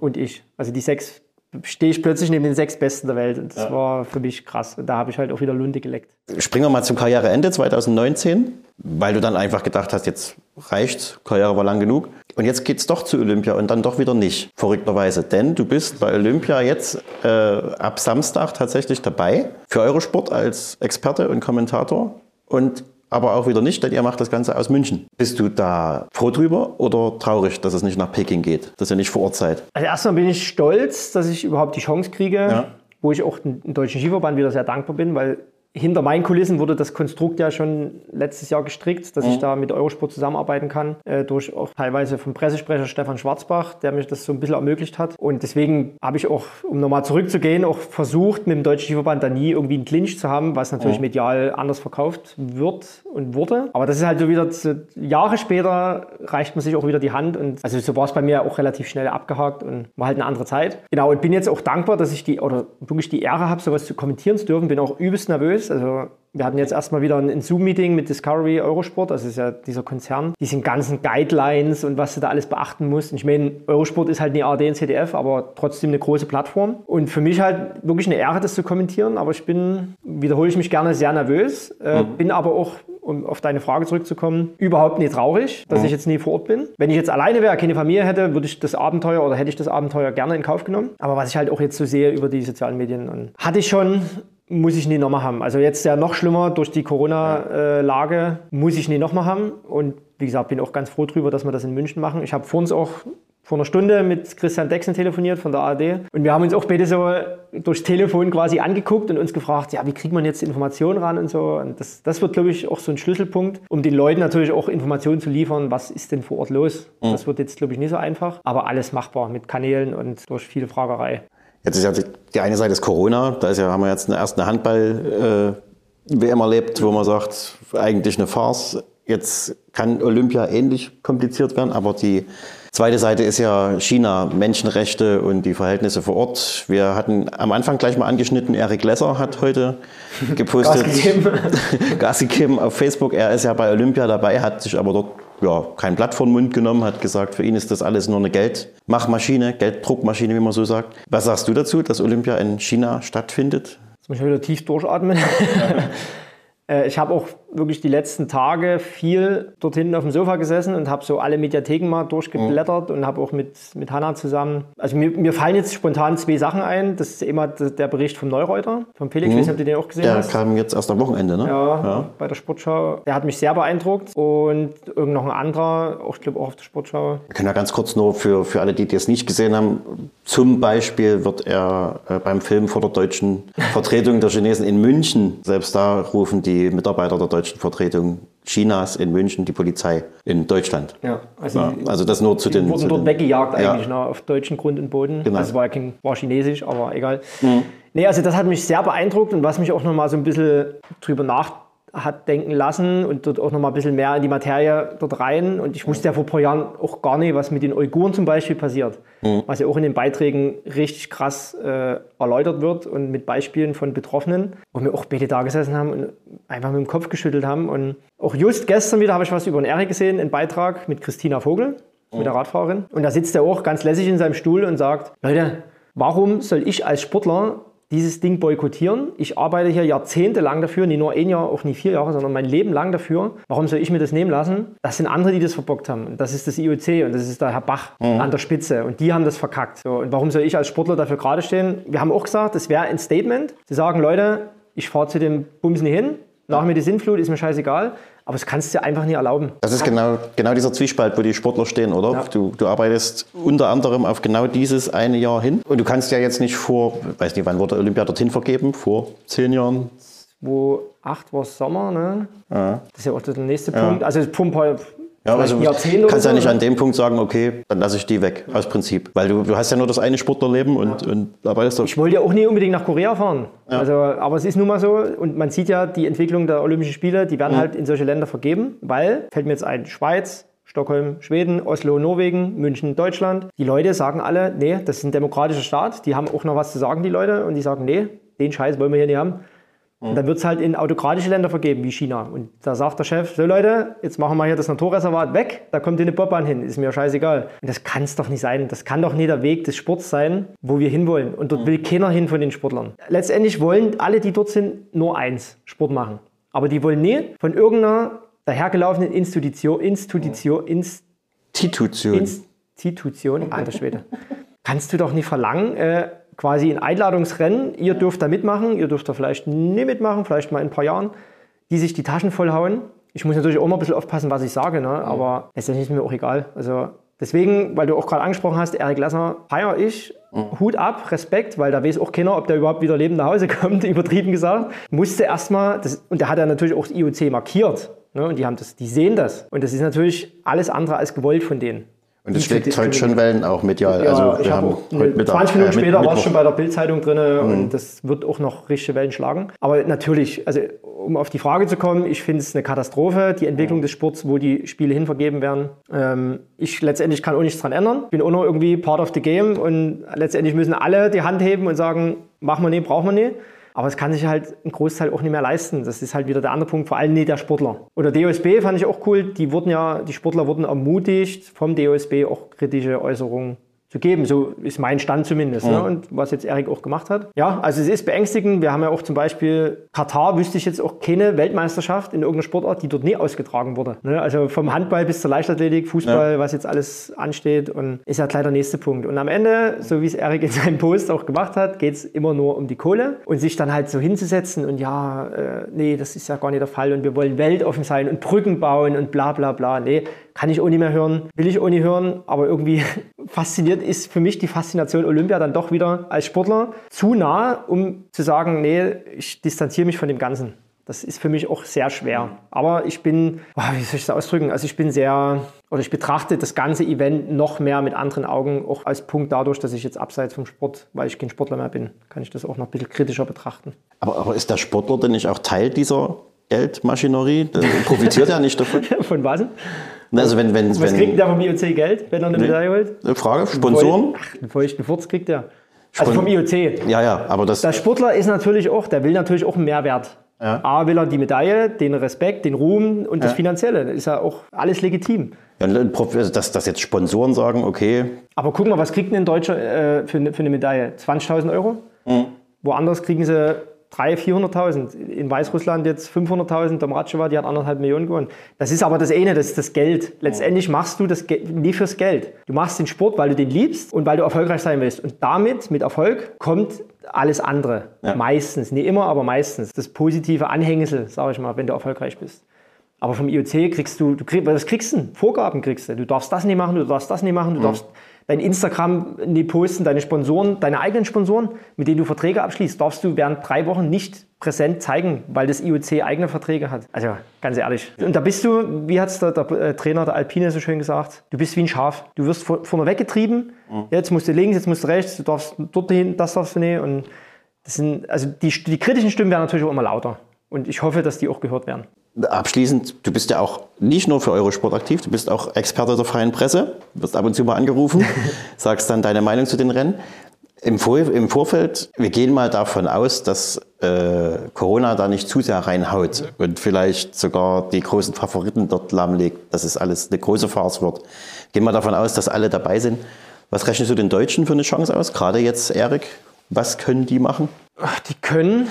Und ich. Also die sechs stehe ich plötzlich neben den sechs Besten der Welt. Und das war für mich krass. Und da habe ich halt auch wieder Lunte geleckt. Springen wir mal zum Karriereende 2019, weil du dann einfach gedacht hast, jetzt reicht's, Karriere war lang genug. Und jetzt geht's doch zu Olympia und dann doch wieder nicht, verrückterweise. Denn du bist bei Olympia jetzt äh, ab Samstag tatsächlich dabei für Eurosport als Experte und Kommentator. Und aber auch wieder nicht, denn ihr macht das Ganze aus München. Bist du da froh drüber oder traurig, dass es nicht nach Peking geht, dass ihr nicht vor Ort seid? Also erstmal bin ich stolz, dass ich überhaupt die Chance kriege, Ja. wo ich auch dem Deutschen Skiverband wieder sehr dankbar bin, weil hinter meinen Kulissen wurde das Konstrukt ja schon letztes Jahr gestrickt, dass ich da mit Eurosport zusammenarbeiten kann, äh, durch auch teilweise vom Pressesprecher Stefan Schwarzbach, der mich das so ein bisschen ermöglicht hat. Und deswegen habe ich auch, um nochmal zurückzugehen, auch versucht, mit dem Deutschen Skiverband da nie irgendwie einen Clinch zu haben, was natürlich medial anders verkauft wird und wurde. Aber das ist halt so wieder, zu, Jahre später reicht man sich auch wieder die Hand und also so war es bei mir auch relativ schnell abgehakt und war halt eine andere Zeit. Genau, und bin jetzt auch dankbar, dass ich die, oder wirklich die Ehre habe, sowas zu kommentieren zu dürfen. Bin auch übelst nervös. Also wir hatten jetzt erstmal wieder ein, Zoom-Meeting mit Discovery Eurosport, das ist ja dieser Konzern, diese ganzen Guidelines und was du da alles beachten musst. Und ich meine, Eurosport ist halt eine ARD und ZDF, aber trotzdem eine große Plattform. Und für mich halt wirklich eine Ehre, das zu kommentieren. Aber ich bin, wiederhole ich mich gerne, sehr nervös. Äh, Bin aber auch, um auf deine Frage zurückzukommen, überhaupt nicht traurig, dass ich jetzt nie vor Ort bin. Wenn ich jetzt alleine wäre, keine Familie hätte, würde ich das Abenteuer oder hätte ich das Abenteuer gerne in Kauf genommen. Aber was ich halt auch jetzt so sehe über die sozialen Medien, und hatte ich schon muss ich nie nochmal haben. Also jetzt ja noch schlimmer durch die Corona-Lage, muss ich nie nochmal haben. Und wie gesagt, bin auch ganz froh drüber, dass wir das in München machen. Ich habe vor uns auch vor einer Stunde mit Christian Dexen telefoniert von der ARD. Und wir haben uns auch beide so durchs Telefon quasi angeguckt und uns gefragt, ja, wie kriegt man jetzt Informationen ran und so. Und das, das wird, glaube ich, auch so ein Schlüsselpunkt, um den Leuten natürlich auch Informationen zu liefern, was ist denn vor Ort los. Das wird jetzt, glaube ich, nicht so einfach. Aber alles machbar mit Kanälen und durch viele Fragerei. Jetzt ist ja die, eine Seite ist Corona, da ist ja, haben wir jetzt eine, erst eine Handball-WM erlebt, wo man sagt, eigentlich eine Farce. Jetzt kann Olympia ähnlich kompliziert werden, aber die zweite Seite ist ja China, Menschenrechte und die Verhältnisse vor Ort. Wir hatten am Anfang gleich mal angeschnitten, Erik Lesser hat heute gepostet, Gas gegeben. Gas gegeben auf Facebook. Er ist ja bei Olympia dabei, hat sich aber dort ja, kein Blatt vor den Mund genommen, hat gesagt, für ihn ist das alles nur eine Geldmachmaschine, Gelddruckmaschine, wie man so sagt. Was sagst du dazu, dass Olympia in China stattfindet? Jetzt muss ich wieder tief durchatmen. Äh, Ich habe auch wirklich die letzten Tage viel dort hinten auf dem Sofa gesessen und habe so alle Mediatheken mal durchgeblättert und habe auch mit, mit Hanna zusammen. Also mir, mir fallen jetzt spontan zwei Sachen ein. Das ist immer der Bericht vom Neureuter, vom Felix. Ich weiß nicht, ob du den auch gesehen Der hast. kam jetzt erst am Wochenende, ne? Ja, bei der Sportschau. Der hat mich sehr beeindruckt. Und irgend noch ein anderer, auch, ich glaube auch auf der Sportschau. Wir können ja ganz kurz nur für, für alle, die das nicht gesehen haben, zum Beispiel wird er äh, beim Film vor der deutschen Vertretung der Chinesen in München, selbst da rufen die Mitarbeiter der deutschen Vertretung Chinas in München die Polizei in Deutschland. Ja, also, Ja, also das nur zu die den... wurden zu dort den weggejagt Ja. eigentlich, ne, auf deutschen Grund und Boden. Genau. Also es war, ja kein, war chinesisch, aber egal. Nee, also das hat mich sehr beeindruckt und was mich auch nochmal so ein bisschen drüber nach hat denken lassen und dort auch noch mal ein bisschen mehr in die Materie dort rein. Und ich wusste ja vor ein paar Jahren auch gar nicht, was mit den Uiguren zum Beispiel passiert. Was ja auch in den Beiträgen richtig krass äh, erläutert wird und mit Beispielen von Betroffenen, wo wir auch beide da gesessen haben und einfach mit dem Kopf geschüttelt haben. Und auch just gestern wieder habe ich was über den Erik gesehen, einen Beitrag mit Christina Vogel, mit der Radfahrerin. Und da sitzt er auch ganz lässig in seinem Stuhl und sagt, Leute, warum soll ich als Sportler dieses Ding boykottieren. Ich arbeite hier jahrzehntelang dafür, nicht nur ein Jahr, auch nicht vier Jahre, sondern mein Leben lang dafür. Warum soll ich mir das nehmen lassen? Das sind andere, die das verbockt haben. Das ist das IOC und das ist der Herr Bach an der Spitze. Und die haben das verkackt. So, und warum soll ich als Sportler dafür gerade stehen? Wir haben auch gesagt, das wäre ein Statement. Sie sagen, Leute, ich fahre zu dem Bumsen hin, nach mir die Sintflut, ist mir scheißegal. Aber das kannst du dir einfach nie erlauben. Das ist genau, genau dieser Zwiespalt, wo die Sportler stehen, oder? Ja. Du, du arbeitest unter anderem auf genau dieses eine Jahr hin. Und du kannst ja jetzt nicht vor, weiß nicht, wann wurde Olympia dorthin vergeben? Vor zehn Jahren? Wo acht war Sommer, ne? Das ist ja auch der nächste Punkt. Also Pump Ja, also kannst ja nicht an dem Punkt sagen, okay, dann lasse ich die weg, aus Prinzip. Weil du, du hast ja nur das eine Sportlerleben und, und arbeitest doch. Ich wollte ja auch nie unbedingt nach Korea fahren. Also, aber es ist nun mal so. Und man sieht ja die Entwicklung der Olympischen Spiele, die werden halt in solche Länder vergeben, weil, fällt mir jetzt ein, Schweiz, Stockholm, Schweden, Oslo, Norwegen, München, Deutschland. Die Leute sagen alle, nee, das ist ein demokratischer Staat, die haben auch noch was zu sagen, die Leute. Und die sagen, nee, den Scheiß wollen wir hier nicht haben. Und dann wird es halt in autokratische Länder vergeben, wie China. Und da sagt der Chef, so Leute, jetzt machen wir hier das Naturreservat weg, da kommt hier eine Bobbahn hin, ist mir scheißegal. Und das kann es doch nicht sein. Das kann doch nie der Weg des Sports sein, wo wir hinwollen. Und dort will keiner hin von den Sportlern. Letztendlich wollen alle, die dort sind, nur eins, Sport machen. Aber die wollen nie von irgendeiner dahergelaufenen Institution, Institution, Inst Institution. Institution, alter Schwede, kannst du doch nicht verlangen, äh, quasi ein Einladungsrennen, ihr dürft da mitmachen, ihr dürft da vielleicht nie mitmachen, vielleicht mal in ein paar Jahren, die sich die Taschen vollhauen. Ich muss natürlich auch mal ein bisschen aufpassen, was ich sage, ne? aber letztendlich ist mir auch egal. Also deswegen, weil du auch gerade angesprochen hast, Erik Lassner feiere ich, Hut ab, Respekt, weil da weiß auch keiner, ob der überhaupt wieder lebend nach Hause kommt, übertrieben gesagt. Musste erstmal, und der hat ja natürlich auch das IOC markiert. Ne? Und die, haben das, die sehen das. Und das ist natürlich alles andere als gewollt von denen. Und es schlägt heute schon Wellen auch medial. ja, also wir habe haben heute Mittag, 20 Minuten äh, mit- später war es schon bei der Bildzeitung drin und das wird auch noch richtige Wellen schlagen. Aber natürlich, also um auf die Frage zu kommen, ich finde es eine Katastrophe, die Entwicklung des Sports, wo die Spiele hinvergeben werden. Ähm, ich letztendlich kann auch nichts dran ändern. Ich bin auch noch irgendwie part of the game und letztendlich müssen alle die Hand heben und sagen, machen wir nicht, brauchen wir nicht. Aber es kann sich halt ein Großteil auch nicht mehr leisten. Das ist halt wieder der andere Punkt, vor allem nicht der Sportler. Oder DOSB fand ich auch cool. Die wurden ja, die Sportler wurden ermutigt, vom DOSB auch kritische Äußerungen zu geben. So ist mein Stand zumindest. Ne? Und was jetzt Erik auch gemacht hat. Ja, also es ist beängstigend. Wir haben ja auch zum Beispiel Katar, wüsste ich jetzt auch keine Weltmeisterschaft in irgendeiner Sportart, die dort nie ausgetragen wurde. Ne? Also vom Handball bis zur Leichtathletik, Fußball, was jetzt alles ansteht und ist ja gleich der nächste Punkt. Und am Ende, so wie es Erik in seinem Post auch gemacht hat, geht es immer nur um die Kohle und sich dann halt so hinzusetzen und ja, äh, nee, das ist ja gar nicht der Fall und wir wollen weltoffen sein und Brücken bauen und bla bla bla. Nee, kann ich auch nicht mehr hören, will ich auch nicht hören, aber irgendwie fasziniert ist für mich die Faszination Olympia dann doch wieder als Sportler zu nah, um zu sagen, nee, ich distanziere mich von dem Ganzen. Das ist für mich auch sehr schwer. Aber ich bin, wie soll ich das ausdrücken? Also ich bin sehr, oder ich betrachte das ganze Event noch mehr mit anderen Augen, auch als Punkt dadurch, dass ich jetzt abseits vom Sport, weil ich kein Sportler mehr bin, kann ich das auch noch ein bisschen kritischer betrachten. Aber, aber ist der Sportler denn nicht auch Teil dieser Geldmaschinerie? Der profitiert er nicht davon? Von was? Also wenn, wenn, Was wenn kriegt der vom IOC Geld, wenn er eine Medaille holt? Eine Frage, Sponsoren? Ach, einen feuchten Furz kriegt er. Also vom IOC. Ja, ja, aber das, Der Sportler ist natürlich auch, der will natürlich auch einen Mehrwert. Ja. A will er die Medaille, den Respekt, den Ruhm und das Finanzielle. Das ist ja auch alles legitim. ja, Prof- also dass, dass jetzt Sponsoren sagen, okay, Aber guck mal, was kriegt denn ein Deutscher äh, für, eine- für eine Medaille? 20.000 Euro? Mhm. Woanders kriegen sie 300.000, 400.000. In Weißrussland jetzt 500.000. Domratschewa, die hat anderthalb Millionen gewonnen. Das ist aber das eine, das ist das Geld. Letztendlich machst du das Ge nie fürs Geld. Du machst den Sport, weil du den liebst und weil du erfolgreich sein willst. Und damit, mit Erfolg, kommt alles andere. Meistens, nicht immer, aber meistens. Das positive Anhängsel, sage ich mal, wenn du erfolgreich bist. Aber vom IOC kriegst du, du kriegst, was kriegst du? Vorgaben kriegst du. Du darfst das nicht machen, du darfst das nicht machen, du darfst dein Instagram nicht posten, deine Sponsoren, deine eigenen Sponsoren, mit denen du Verträge abschließt, darfst du während drei Wochen nicht präsent zeigen, weil das IOC eigene Verträge hat. Also ganz ehrlich. Und da bist du, wie hat es der, der äh, Trainer der Alpine so schön gesagt, du bist wie ein Schaf. Du wirst vor- vorne weggetrieben, jetzt musst du links, jetzt musst du rechts, du darfst dorthin, das darfst du nicht. Und das sind, also die, die kritischen Stimmen werden natürlich auch immer lauter. Und ich hoffe, dass die auch gehört werden. Abschließend, du bist ja auch nicht nur für Eurosport aktiv, du bist auch Experte der freien Presse, wirst ab und zu mal angerufen, sagst dann deine Meinung zu den Rennen. Im, Vor Im Vorfeld, wir gehen mal davon aus, dass äh, Corona da nicht zu sehr reinhaut und vielleicht sogar die großen Favoriten dort lahmlegt, dass es alles eine große Farce wird. Gehen wir davon aus, dass alle dabei sind. Was rechnest du den Deutschen für eine Chance aus? Gerade jetzt, Erik, was können die machen? Ach, die können,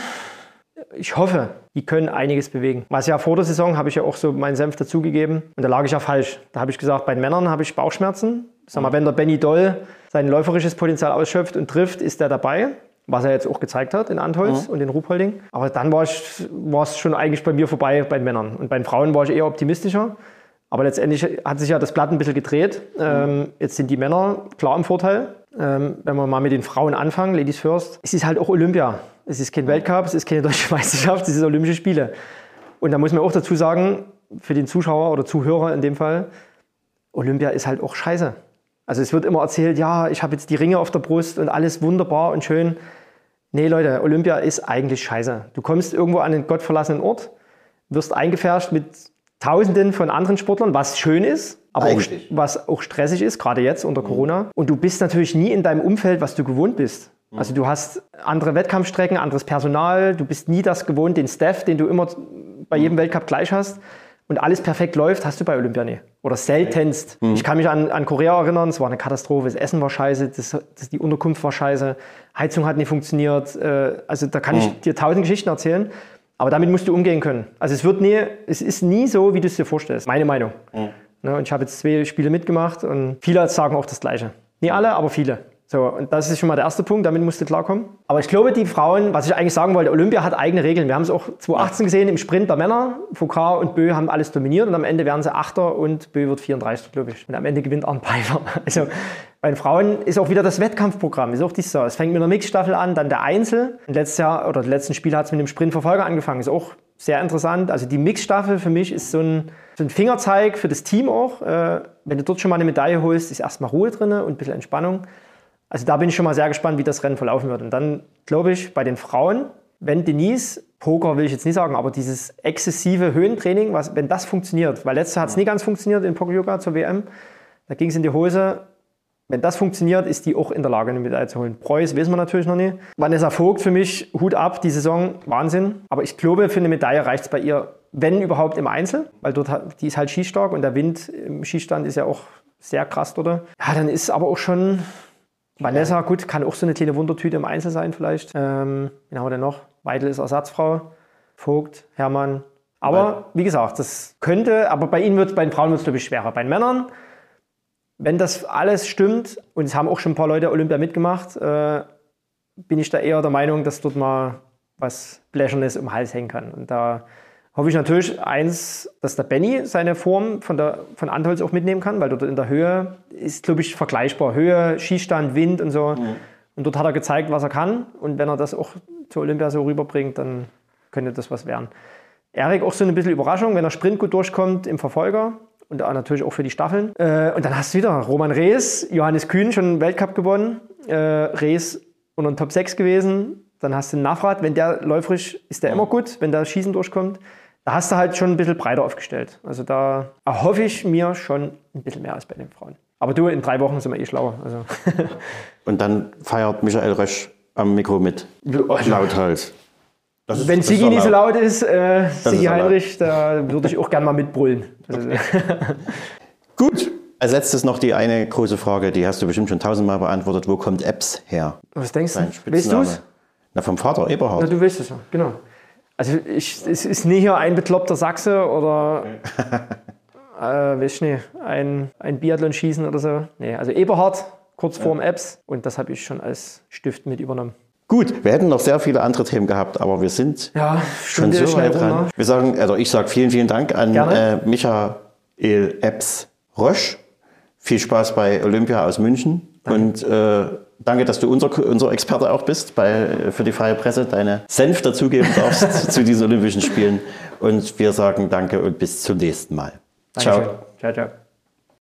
ich hoffe, die können einiges bewegen. Was ja vor der Saison habe ich ja auch so meinen Senf dazugegeben und da lag ich ja falsch. Da habe ich gesagt, bei den Männern habe ich Bauchschmerzen. Sag mal, wenn der Benny Doll sein läuferisches Potenzial ausschöpft und trifft, ist er dabei. was er jetzt auch gezeigt hat in Antholz mhm. und in Ruhpolding. Aber dann war es schon eigentlich bei mir vorbei bei den Männern. Und bei den Frauen war ich eher optimistischer. Aber letztendlich hat sich ja das Blatt ein bisschen gedreht. Mhm. Ähm, jetzt sind die Männer klar im Vorteil. Ähm, wenn wir mal mit den Frauen anfangen, Ladies First, es ist halt auch Olympia. Es ist kein Weltcup, es ist keine deutsche Meisterschaft, es sind Olympische Spiele. Und da muss man auch dazu sagen, für den Zuschauer oder Zuhörer in dem Fall, Olympia ist halt auch scheiße. Also es wird immer erzählt, ja, ich habe jetzt die Ringe auf der Brust und alles wunderbar und schön. Nee, Leute, Olympia ist eigentlich scheiße. Du kommst irgendwo an einen gottverlassenen Ort, wirst eingefärscht mit Tausenden von anderen Sportlern, was schön ist, aber auch, was auch stressig ist, gerade jetzt unter mhm. Corona. Und du bist natürlich nie in deinem Umfeld, was du gewohnt bist. Mhm. Also du hast andere Wettkampfstrecken, anderes Personal, du bist nie das gewohnt, den Staff, den du immer bei jedem. Weltcup gleich hast und alles perfekt läuft, hast du bei Olympia nie. Oder seltenst. Mhm. Ich kann mich an, an Korea erinnern, es war eine Katastrophe, das Essen war scheiße, das, das, die Unterkunft war scheiße, Heizung hat nicht funktioniert. Äh, also da kann mhm. ich dir tausend Geschichten erzählen, aber damit musst du umgehen können. Also es wird nie, es ist nie so, wie du es dir vorstellst, meine Meinung. Mhm. Ne, und ich habe jetzt zwei Spiele mitgemacht und viele sagen auch das Gleiche. Nie alle, aber viele. So, und das ist schon mal der erste Punkt, damit musst du klarkommen. Aber ich glaube, die Frauen, was ich eigentlich sagen wollte, Olympia hat eigene Regeln. Wir haben es auch 2018 gesehen im Sprint der Männer. Foucault und Bö haben alles dominiert und am Ende werden sie Achter und Bö wird 34, glaube ich. Und am Ende gewinnt Arndt Pfeiffer. Also bei den Frauen ist auch wieder das Wettkampfprogramm, ist auch dies so. Es fängt mit einer Mixstaffel an, dann der Einzel. Und letztes Jahr oder letzten Spiel hat es mit dem Sprintverfolger angefangen. Ist auch sehr interessant. Also die Mixstaffel für mich ist so ein, so ein Fingerzeig für das Team auch. Äh, wenn du dort schon mal eine Medaille holst, ist erstmal Ruhe drin und ein bisschen Entspannung. Also da bin ich schon mal sehr gespannt, wie das Rennen verlaufen wird. Und dann glaube ich, bei den Frauen, wenn Denise, Poker will ich jetzt nicht sagen, aber dieses exzessive Höhentraining, was, wenn das funktioniert, weil letztes Jahr hat es nie ganz funktioniert in Poker-Yoga zur WM, da ging es in die Hose. Wenn das funktioniert, ist die auch in der Lage, eine Medaille zu holen. Preuß wissen wir natürlich noch nicht. Vanessa Vogt für mich, Hut ab, die Saison, Wahnsinn. Aber ich glaube, für eine Medaille reicht es bei ihr, wenn überhaupt im Einzel, weil dort die ist halt skistark und der Wind im Skistand ist ja auch sehr krass dort. Ja, dann ist aber auch schon Vanessa, gut, kann auch so eine kleine Wundertüte im Einzel sein vielleicht. Ähm, wen haben wir denn noch? Weidel ist Ersatzfrau, Vogt, Hermann. Aber wie gesagt, das könnte, aber bei ihnen wird bei den Frauen wird es, glaube ich, schwerer. Bei den Männern, wenn das alles stimmt, und es haben auch schon ein paar Leute Olympia mitgemacht, äh, bin ich da eher der Meinung, dass dort mal was Bläschernes im Hals hängen kann. Und da hoffe ich natürlich eins, dass der Benny seine Form von, der, von Antholz auch mitnehmen kann, weil dort in der Höhe ist, glaube ich, vergleichbar. Höhe, Skistand, Wind und so. Mhm. Und dort hat er gezeigt, was er kann. Und wenn er das auch zur Olympia so rüberbringt, dann könnte das was werden. Erik auch so ein bisschen Überraschung, wenn er Sprint gut durchkommt im Verfolger und natürlich auch für die Staffeln. Äh, und dann hast du wieder Roman Rees, Johannes Kühn schon Weltcup gewonnen, äh, Rees unter den Top 6 gewesen. Dann hast du Navrat, wenn der läuferisch ist, der immer gut, wenn der Schießen durchkommt da hast du halt schon ein bisschen breiter aufgestellt. Also da erhoffe ich mir schon ein bisschen mehr als bei den Frauen. Aber du, in drei Wochen sind wir eh schlauer. Also. Und dann feiert Michael Rösch am Mikro mit. Lauthals. Ist, Wenn Sigi nicht so laut ist, äh, Sigi Heinrich, da würde ich auch gerne mal mitbrüllen. Okay. Gut. Als letztes noch die eine große Frage, die hast du bestimmt schon tausendmal beantwortet. Wo kommt Apps her? Was denkst du? Weißt du es? Na, vom Vater Eberhard. Na, du weißt es ja, genau. Also ich, es ist nie hier ein bekloppter Sachse oder äh, weiß ich nicht, ein, ein Biathlon-Schießen oder so. Nee, also Eberhard, kurz ja. vorm Apps und das habe ich schon als Stift mit übernommen. Gut, wir hätten noch sehr viele andere Themen gehabt, aber wir sind ja, schon so weit dran. Wir sagen, also ich sage vielen, vielen Dank an äh, Michael Epps Rösch. Viel Spaß bei Olympia aus München. Danke. Und äh, danke, dass du unser, unser Experte auch bist bei, für die freie Presse, deine Senf dazugeben darfst zu diesen Olympischen Spielen. Und wir sagen danke und bis zum nächsten Mal. Dankeschön. Ciao. Ciao, ciao.